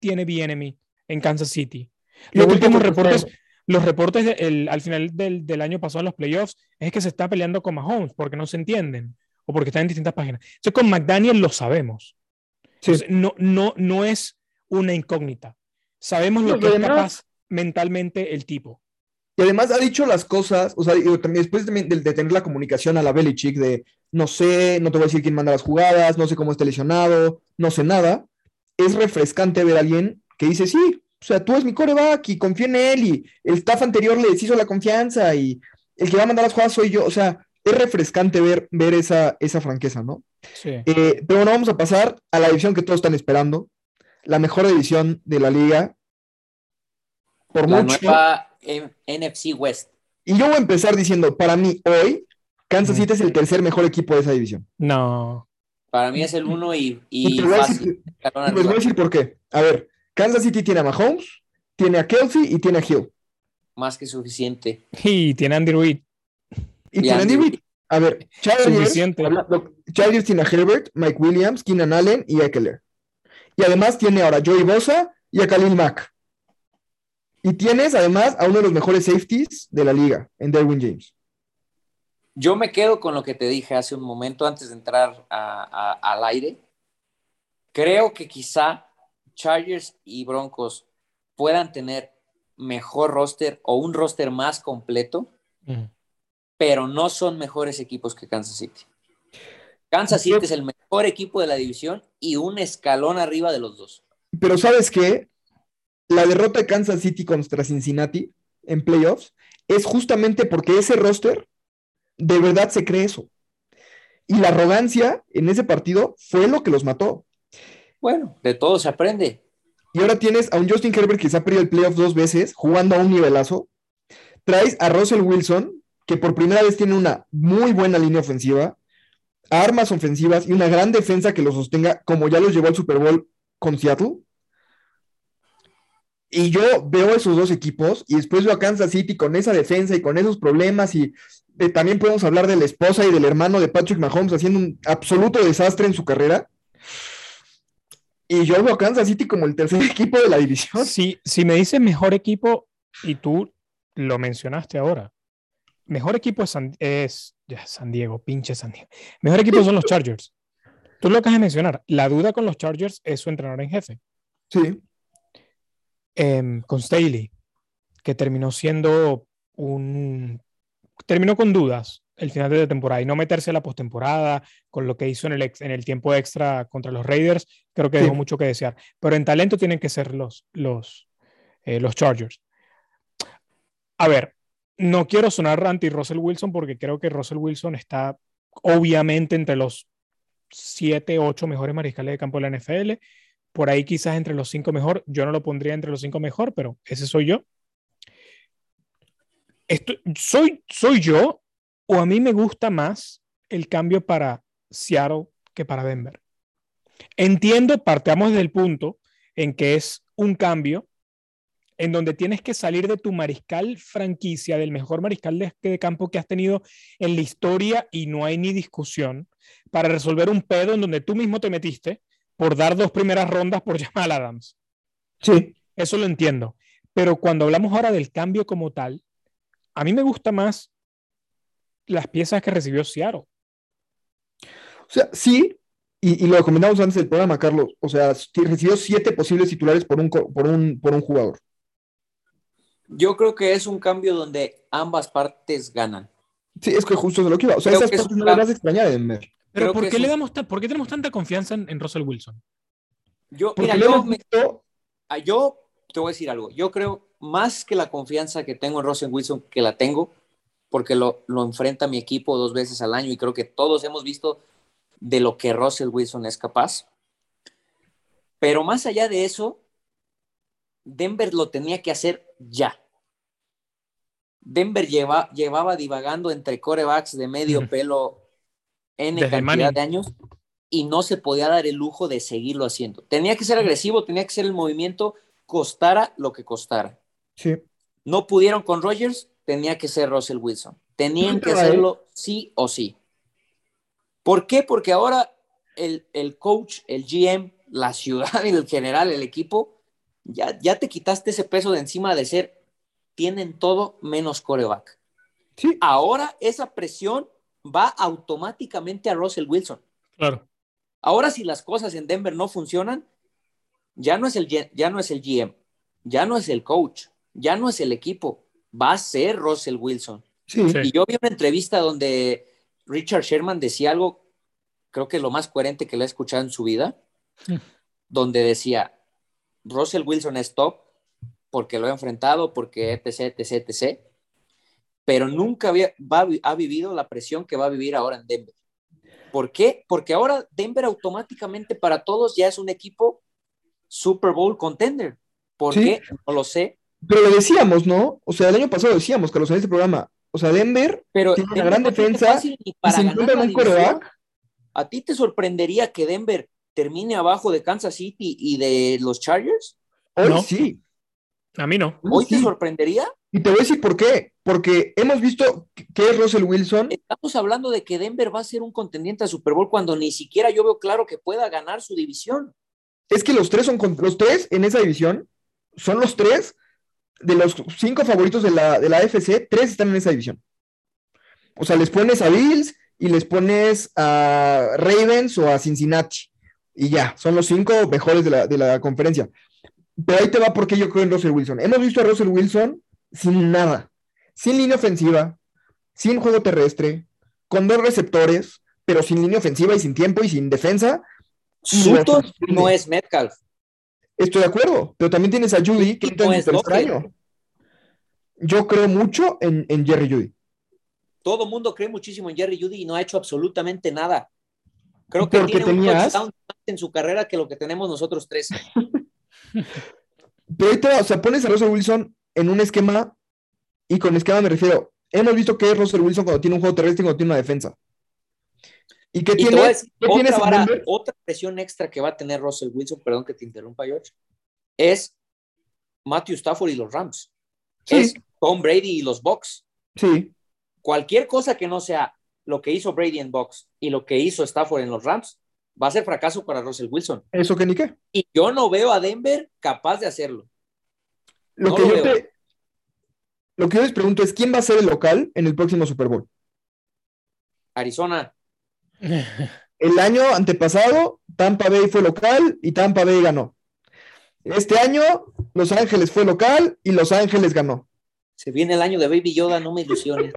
Speaker 3: tiene Bienemi en Kansas City. Los últimos reportes, los reportes al final del, año pasado en los playoffs es que se está peleando con Mahomes porque no se entienden o porque están en distintas páginas. Entonces con McDaniel lo sabemos. no, no, no es una incógnita. Sabemos lo que es capaz mentalmente el tipo.
Speaker 1: Y además ha dicho las cosas, o sea, después de, tener la comunicación a la Belichick de no sé, no te voy a decir quién manda las jugadas, no sé cómo está lesionado, no sé nada, es refrescante ver a alguien que dice, sí, o sea, tú es mi coreback y confío en él y el staff anterior le hizo la confianza y el que va a mandar las jugadas soy yo. O sea, es refrescante ver, ver esa, esa franqueza, ¿no? Sí. Eh, pero bueno, vamos a pasar a la división que todos están esperando. La mejor división de la liga.
Speaker 2: Por la mucho. Nueva NFC West.
Speaker 1: Y yo voy a empezar diciendo, para mí hoy, Kansas City es el tercer mejor equipo de esa división.
Speaker 3: No.
Speaker 2: Para mí es el uno y,
Speaker 1: y, voy voy a decir por qué. A ver, Kansas City tiene a Mahomes, tiene a Kelsey y tiene a Hill.
Speaker 2: Más que suficiente.
Speaker 3: Y tiene a Andy Reid.
Speaker 1: Y, tiene a Andy Reid. A ver, Chargers, tiene a Herbert, Mike Williams, Keenan Allen y Eckler. Y además tiene ahora a Joey Bosa y a Khalil Mack. Y tienes además a uno de los mejores safeties de la liga, en Derwin James.
Speaker 2: Yo me quedo con lo que te dije hace un momento antes de entrar al aire. Creo que quizá Chargers y Broncos puedan tener mejor roster o un roster más completo, pero no son mejores equipos que Kansas City. Kansas City es el mejor equipo de la división y un escalón arriba de los dos.
Speaker 1: Pero ¿sabes qué? La derrota de Kansas City contra Cincinnati en playoffs es justamente porque ese roster de verdad se cree eso. Y la arrogancia en ese partido fue lo que los mató.
Speaker 2: Bueno, de todo se aprende.
Speaker 1: Y ahora tienes a un Justin Herbert que se ha perdido el playoff dos veces, jugando a un nivelazo. Traes a Russell Wilson, que por primera vez tiene una muy buena línea ofensiva, armas ofensivas y una gran defensa que lo sostenga, como ya los llevó al Super Bowl con Seattle. Y yo veo esos dos equipos y después veo a Kansas City con esa defensa y con esos problemas y eh, también podemos hablar de la esposa y del hermano de Patrick Mahomes haciendo un absoluto desastre en su carrera. Y yo veo a Kansas City como el tercer equipo de la división.
Speaker 3: Si, si me dices mejor equipo, y tú lo mencionaste ahora, mejor equipo es San, es, ya, San Diego, pinche San Diego. Mejor equipo son los Chargers. Tú lo acabas de mencionar. La duda con los Chargers es su entrenador en jefe.
Speaker 1: Sí.
Speaker 3: Em, con Staley, que terminó siendo un. Terminó con dudas el final de la temporada y no meterse a la postemporada con lo que hizo en el, en el tiempo extra contra los Raiders, creo que dejó mucho que desear. Pero en talento tienen que ser los, los, eh, los Chargers. A ver, no quiero sonar anti Russell Wilson porque creo que Russell Wilson está obviamente entre los 7, 8 mejores mariscales de campo de la NFL. Por ahí quizás entre los 5 mejor. Yo no lo pondría entre los 5 mejor, pero ese soy yo. Esto, soy, soy yo o a mí me gusta más el cambio para Seattle que para Denver. Entiendo, partamos del punto en que es un cambio en donde tienes que salir de tu mariscal franquicia, del mejor mariscal de, campo que has tenido en la historia y no hay ni discusión, para resolver un pedo en donde tú mismo te metiste por dar dos primeras rondas por Jamal Adams.
Speaker 1: Sí.
Speaker 3: Eso lo entiendo. Pero cuando hablamos ahora del cambio como tal, a mí me gusta más las piezas que recibió Seattle.
Speaker 1: O sea, sí, y, lo comentamos antes del programa, Carlos. O sea, recibió siete posibles titulares por un, por un, por un jugador.
Speaker 2: Yo creo que es un cambio donde ambas partes ganan.
Speaker 1: Sí, es que justo es lo que iba. O sea, esas partes no las vas a extrañar en
Speaker 3: Pero ¿por qué, le damos ¿por qué tenemos tanta confianza en, Russell Wilson?
Speaker 2: Yo, mira, yo, ah, yo te voy a decir algo. Yo creo más que la confianza que tengo en Russell Wilson, que la tengo, porque lo, lo enfrenta mi equipo dos veces al año y creo que todos hemos visto de lo que Russell Wilson es capaz. Pero más allá de eso, Denver lo tenía que hacer ya. Denver lleva, llevaba divagando entre corebacks de medio pelo en cantidad de años y no se podía dar el lujo de seguirlo haciendo. Tenía que ser agresivo, tenía que ser el movimiento, costara lo que costara.
Speaker 1: Sí.
Speaker 2: No pudieron con Rogers, tenía que ser Russell Wilson. Tenían que hacerlo sí o sí. ¿Por qué? Porque ahora el, coach, el GM, la ciudad el general, el equipo, ya, ya te quitaste ese peso de encima de ser tienen todo menos coreback.
Speaker 1: Sí.
Speaker 2: Ahora esa presión va automáticamente a Russell Wilson.
Speaker 3: Claro.
Speaker 2: Ahora si las cosas en Denver no funcionan, ya no es el, ya no es el GM, ya no es el coach, ya no es el equipo, va a ser Russell Wilson.
Speaker 1: Sí.
Speaker 2: Y yo vi una entrevista donde Richard Sherman decía algo, creo que lo más coherente que le he escuchado en su vida, donde decía, Russell Wilson es top porque lo ha enfrentado, porque etc, etc, etc, pero nunca había, va- ha vivido la presión que va a vivir ahora en Denver. ¿Por qué? Porque ahora Denver automáticamente para todos ya es un equipo Super Bowl contender. ¿Por
Speaker 1: Sí.
Speaker 2: qué? No lo sé.
Speaker 1: Pero lo decíamos, ¿no? O sea, el año pasado decíamos, Carlos, en este programa. O sea, Denver
Speaker 2: Pero
Speaker 1: Tiene una gran defensa y
Speaker 2: para
Speaker 1: se
Speaker 2: ganar
Speaker 1: encuentra
Speaker 2: la
Speaker 1: en un
Speaker 2: división.
Speaker 1: coreback.
Speaker 2: ¿A ti te sorprendería que Denver termine abajo de Kansas City y de los Chargers?
Speaker 1: Hoy
Speaker 3: No.
Speaker 1: sí.
Speaker 3: A mí no.
Speaker 2: ¿Hoy te sorprendería?
Speaker 1: Y te voy a decir por qué. Porque hemos visto que es Russell Wilson.
Speaker 2: Estamos hablando de que Denver va a ser un contendiente a Super Bowl cuando ni siquiera yo veo claro que pueda ganar su división.
Speaker 1: Es que los tres son con- los tres en esa división son los tres de los cinco favoritos de la, de la AFC, tres están en esa división. O sea, les pones a Bills y les pones a Ravens o a Cincinnati. Y ya, son los cinco mejores de la, de la conferencia. Pero ahí te va porque yo creo en Russell Wilson. Hemos visto a Russell Wilson sin nada, sin línea ofensiva, sin juego terrestre, con dos receptores, pero sin línea ofensiva y sin tiempo y sin defensa.
Speaker 2: Sutton no es Metcalf.
Speaker 1: Estoy de acuerdo, pero también tienes a Judy que entra en
Speaker 2: es
Speaker 1: su tercer año. Yo creo mucho en, en Jerry Judy.
Speaker 2: Todo mundo cree muchísimo en Jerry Judy y no ha hecho absolutamente nada. Creo que tiene un
Speaker 1: tenías-
Speaker 2: touchdown más en su carrera que lo que tenemos nosotros tres.
Speaker 1: Pero va, o sea, pones a Russell Wilson en un esquema, y con esquema me refiero, hemos visto que es Russell Wilson cuando tiene un juego terrestre y cuando tiene una defensa. ¿Y qué tiene? ¿Qué tienes
Speaker 2: otra, vara-
Speaker 1: Denver?
Speaker 2: otra presión extra que va a tener Russell Wilson, perdón que te interrumpa, George, es Matthew Stafford y los Rams.
Speaker 1: Sí.
Speaker 2: Es Tom Brady y los Bucks.
Speaker 1: Sí,
Speaker 2: Cualquier cosa que no sea lo que hizo Brady en Bucks y lo que hizo Stafford en los Rams, va a ser fracaso para Russell Wilson.
Speaker 1: eso que ni qué.
Speaker 2: Y yo no veo a Denver capaz de hacerlo.
Speaker 1: Lo,
Speaker 2: No
Speaker 1: que
Speaker 2: lo
Speaker 1: yo
Speaker 2: veo.
Speaker 1: te- lo que yo les pregunto es, ¿quién va a ser el local en el próximo Super Bowl?
Speaker 2: Arizona,
Speaker 1: El año antepasado, Tampa Bay fue local y Tampa Bay ganó. Este año, Los Ángeles fue local y Los Ángeles ganó.
Speaker 2: se viene el año de Baby Yoda, no me ilusiones.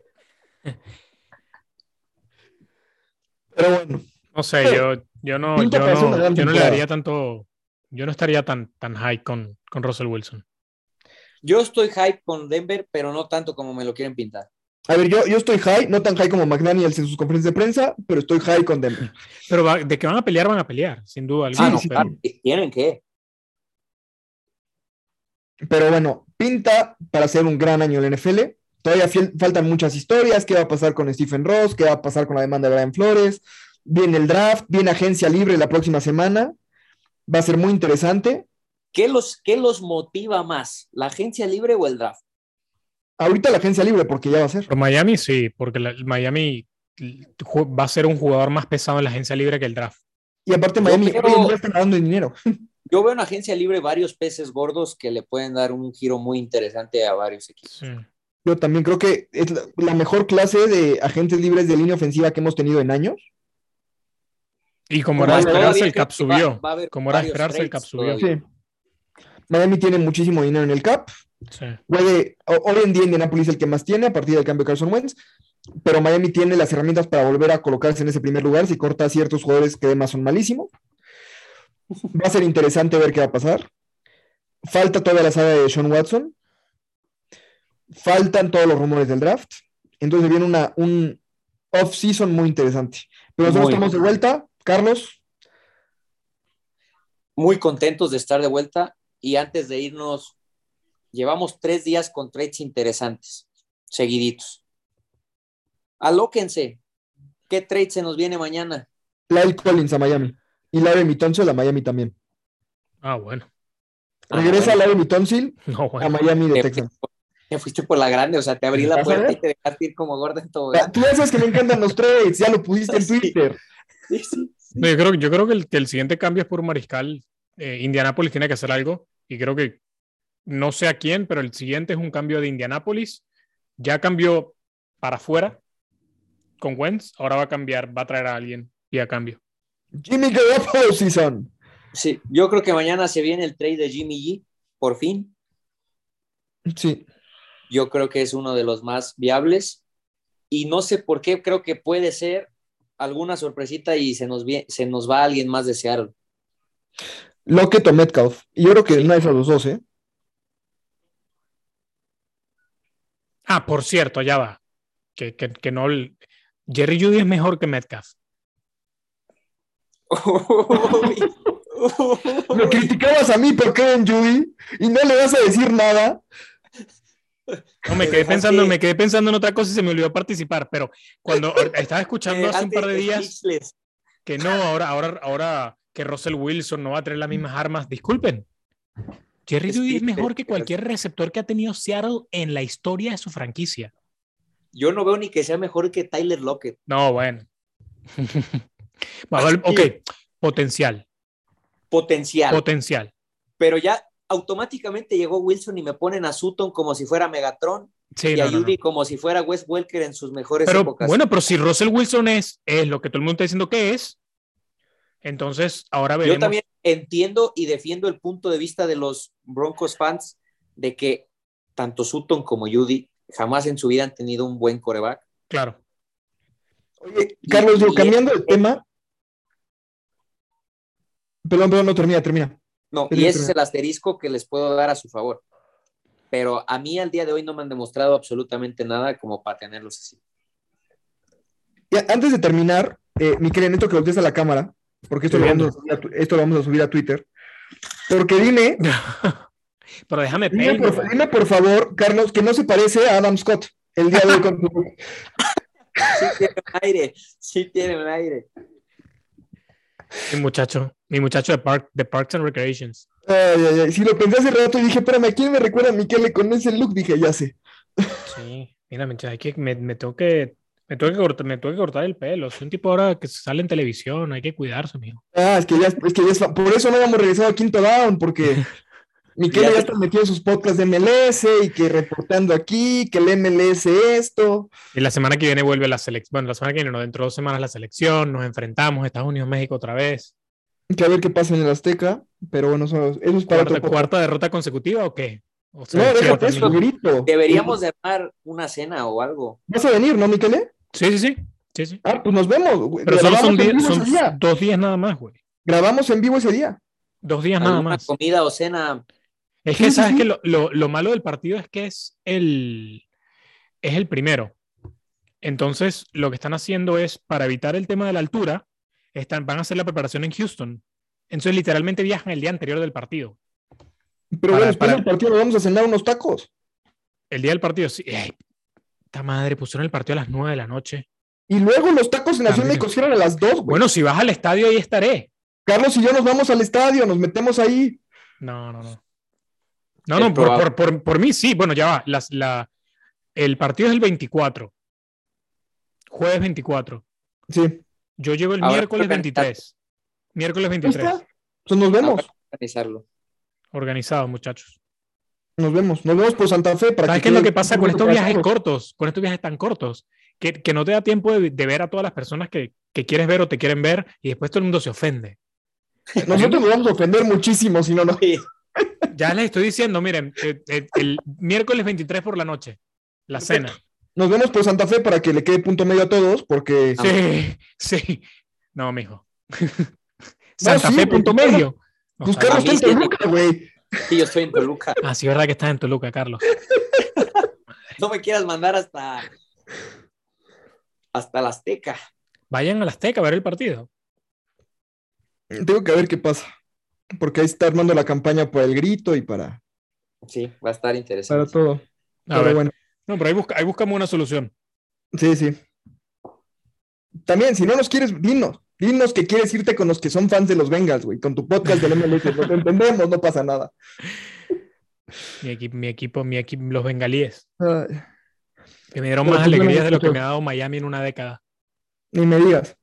Speaker 1: Pero bueno,
Speaker 3: No sé, yo, yo no, yo no, yo no le daría tanto, yo no estaría tan, tan high con, con Russell Wilson.
Speaker 2: Yo estoy hype con Denver, pero no tanto como me lo quieren pintar.
Speaker 1: A ver, yo, yo estoy high, no tan high como McDaniels en sus conferencias de prensa, pero estoy high con Denver.
Speaker 3: Pero va- de que van a pelear, van a pelear, sin duda alguna.
Speaker 2: no,
Speaker 1: sí,
Speaker 3: pero-
Speaker 2: tienen que.
Speaker 1: Pero bueno, pinta para ser un gran año en la NFL. Todavía fiel- faltan muchas historias. ¿Qué va a pasar con Stephen Ross? ¿Qué va a pasar con la demanda de Brian Flores? Viene el draft, viene agencia libre la próxima semana. Va a ser muy interesante.
Speaker 2: ¿Qué los, ¿Qué los motiva más? ¿La agencia libre o el draft?
Speaker 1: Ahorita la agencia libre, porque ya va a ser.
Speaker 3: Pero Miami sí, porque la- el Miami va a ser un jugador más pesado en la agencia libre que el draft.
Speaker 1: Y aparte, Miami
Speaker 2: creo-
Speaker 1: está ganando dinero.
Speaker 2: Yo veo en agencia libre varios peces gordos que le pueden dar un giro muy interesante a varios equipos.
Speaker 3: Sí.
Speaker 1: Yo también creo que es la, la mejor clase de agentes libres de línea ofensiva que hemos tenido en años.
Speaker 3: Y como
Speaker 2: Como
Speaker 3: era esperarse, el cap subió. Como era esperarse, el cap subió.
Speaker 1: Miami tiene muchísimo dinero en el cap.
Speaker 3: Sí.
Speaker 1: Hoy en día Indianapolis es el que más tiene a partir del cambio de Carson Wentz, pero Miami tiene las herramientas para volver a colocarse en ese primer lugar si corta a ciertos jugadores que además son malísimos. Va a ser interesante ver qué va a pasar. Falta toda la saga de Sean Watson. Faltan todos los rumores del draft. Entonces viene una, un off-season muy interesante. Pero nosotros
Speaker 2: Muy.
Speaker 1: estamos de vuelta. Carlos,
Speaker 2: Muy contentos de estar de vuelta y antes de irnos, llevamos tres días con trades interesantes, seguiditos. Alóquense. ¿Qué trade se nos viene mañana?
Speaker 1: Lyle Collins a Miami. Y Larry Mitonsil a Miami también.
Speaker 3: Ah, bueno.
Speaker 2: Ah,
Speaker 1: Regresa
Speaker 2: bueno.
Speaker 1: Larry Mitonsil
Speaker 3: No,
Speaker 1: a. Miami de
Speaker 2: Te
Speaker 1: Texans.
Speaker 2: fuiste, te fuiste por la grande, o sea, te abrí la
Speaker 1: ¿Vas a
Speaker 2: puerta y te dejaste ir como gorda en todo.
Speaker 1: Ah, Tú ya sabes que me encantan los trades, ya lo pusiste en. Twitter.
Speaker 2: Sí, sí.
Speaker 3: Yo creo, yo creo que, el, que el siguiente cambio es por Mariscal. Eh, Indianapolis tiene que hacer algo y creo que no sé a quién, pero el siguiente es un cambio de Indianapolis. Ya cambió para afuera con Wentz, ahora va a cambiar, va a traer a alguien y a cambio.
Speaker 1: Jimmy Garoppolo season.
Speaker 2: Sí, yo creo que mañana se viene el trade de Jimmy G, por fin.
Speaker 1: Sí.
Speaker 2: Yo creo que es uno de los más viables y no sé por qué, creo que puede ser alguna sorpresita y se nos, se nos va alguien más de Seattle.
Speaker 1: Lockett o Metcalf. Yo creo que no es a los dos, ¿eh?
Speaker 3: Ah, por cierto, ya va. Que, que, no. Jerry Judy es mejor que Metcalf.
Speaker 1: Me criticabas a mí por Kevin Judy y no le vas a decir nada.
Speaker 3: No, me quedé pensando, me quedé pensando en otra cosa y se me olvidó participar, pero cuando estaba escuchando hace un par de días que no, ahora, ahora, ahora que Russell Wilson no va a tener las mismas armas, disculpen. Jerry Judy es mejor que cualquier receptor que ha tenido Seattle en la historia de su franquicia.
Speaker 2: Yo no veo ni que sea mejor que Tyler Lockett.
Speaker 3: No, bueno. ok, potencial.
Speaker 2: Potencial.
Speaker 3: Potencial.
Speaker 2: Pero ya automáticamente llegó Wilson y me ponen a Sutton como si fuera Megatron y a Judy como si fuera Wes Welker en sus mejores épocas.
Speaker 3: Bueno, pero si Russell Wilson es, es lo que todo el mundo está diciendo que es, entonces ahora veremos.
Speaker 2: Yo también entiendo y defiendo el punto de vista de los Broncos fans de que tanto Sutton como Judy jamás en su vida han tenido un buen coreback.
Speaker 3: Claro.
Speaker 1: Oye, Carlos, yo, cambiando de tema. Perdón, perdón, no termina, termina.
Speaker 2: No, y ese es el asterisco que les puedo dar a su favor. Pero a mí al día de hoy no me han demostrado absolutamente nada como para tenerlos así.
Speaker 1: antes de terminar, eh, mi querido Neto, que voltees a la cámara, porque esto lo, vamos a esto lo vamos a subir a Twitter. Porque dime.
Speaker 3: Pero déjame
Speaker 1: dime por, dime por, favor, Carlos, que no se parece a Adam Scott el día de hoy con
Speaker 2: Sí tiene un aire, sí tiene un aire.
Speaker 3: Mi muchacho, mi muchacho de, Park, de Parks and Recreations.
Speaker 1: Ay, ay, ay. Si lo pensé hace rato y dije, espérame, ¿a quién me recuerda a Miquele con ese look? Dije, ya sé.
Speaker 3: Sí, mira, me, me tengo que me tuve que, cortar, me tuve que cortar el pelo. Soy un tipo ahora que sale en televisión, hay que cuidarse, amigo.
Speaker 1: Ah, es que ya, es que ya por eso no hemos regresado a Quinto Down, porque Miquel ya, está metido en sus podcasts de MLS y que reportando aquí, que el MLS esto.
Speaker 3: Y la semana que viene vuelve la selección. Bueno, la semana que viene, no, dentro de dos semanas la selección, nos enfrentamos Estados Unidos, México otra vez.
Speaker 1: Que a ver qué pasa en el Azteca, pero bueno, eso, es para
Speaker 3: ¿Cuarta, ¿Cuarta derrota consecutiva o qué?
Speaker 1: no, déjate eso, grito.
Speaker 2: Deberíamos de armar una cena o algo.
Speaker 1: ¿Vas a venir, no, Miquele?
Speaker 3: Sí, sí, sí. sí,
Speaker 1: Ah, pues nos vemos.
Speaker 3: Pero solo son, dos días nada más, güey.
Speaker 1: Grabamos en vivo ese día.
Speaker 3: Dos días nada más.
Speaker 2: comida o cena.
Speaker 3: Es que, ¿sabes que lo, lo, malo del partido es que es el, es el primero. Entonces, lo que están haciendo es, para evitar el tema de la altura, están, van a hacer la preparación en Houston. Entonces, literalmente viajan el día anterior del partido.
Speaker 1: Pero bueno, después del partido nos vamos a cenar unos tacos.
Speaker 3: El día del partido, sí madre, pusieron el partido a las 9 de la noche.
Speaker 1: Y luego los tacos en la Ciudad de a las 2,
Speaker 3: Bueno, si vas al estadio, ahí estaré.
Speaker 1: Carlos y yo nos vamos al estadio, nos metemos ahí.
Speaker 3: No, no, no. No, no, por, por, por, mí sí. Bueno, ya va. Las, la, el partido es el 24. Jueves 24.
Speaker 1: Sí.
Speaker 3: Yo llego el miércoles 23. Miércoles 23. Entonces
Speaker 1: nos vemos.
Speaker 2: Organizarlo.
Speaker 3: Organizado, muchachos.
Speaker 1: Nos vemos, nos vemos por Santa Fe.
Speaker 3: Para ¿Sabes qué es lo que pasa con estos viajes cortos? Con estos viajes tan cortos, que, que no te da tiempo de, ver a todas las personas que, que, quieres ver o te quieren ver y después todo el mundo se ofende.
Speaker 1: Nosotros nos vamos a ofender muchísimo si no, no.
Speaker 3: Ya les estoy diciendo, miren, eh, eh, el, miércoles 23 por la noche, la cena.
Speaker 1: Nos vemos por Santa Fe para que le quede punto medio a todos, porque.
Speaker 3: Sí, sí. No, mijo. Santa Fe, punto medio.
Speaker 1: Buscar los güey.
Speaker 2: Sí, yo estoy en Toluca.
Speaker 3: Ah, sí, verdad que estás en Toluca, Carlos.
Speaker 2: no me quieras mandar hasta hasta la Azteca.
Speaker 3: Vayan a la Azteca a ver el partido.
Speaker 1: Tengo que ver qué pasa. Porque ahí está armando la campaña por el grito y para.
Speaker 2: Sí, va a estar interesante.
Speaker 1: Para todo.
Speaker 3: pero bueno. No, pero ahí, ahí buscamos una solución.
Speaker 1: Sí, sí. También, si no nos quieres, dinos. Dinos que quieres irte con los que son fans de los Bengals, güey, con tu podcast del MLS. Lo entendemos, no pasa nada.
Speaker 3: Mi equipo, mi equipo, mi equipo los bengalíes. Que me dieron más alegrías de lo que me ha dado Miami en una década.
Speaker 1: Ni me digas.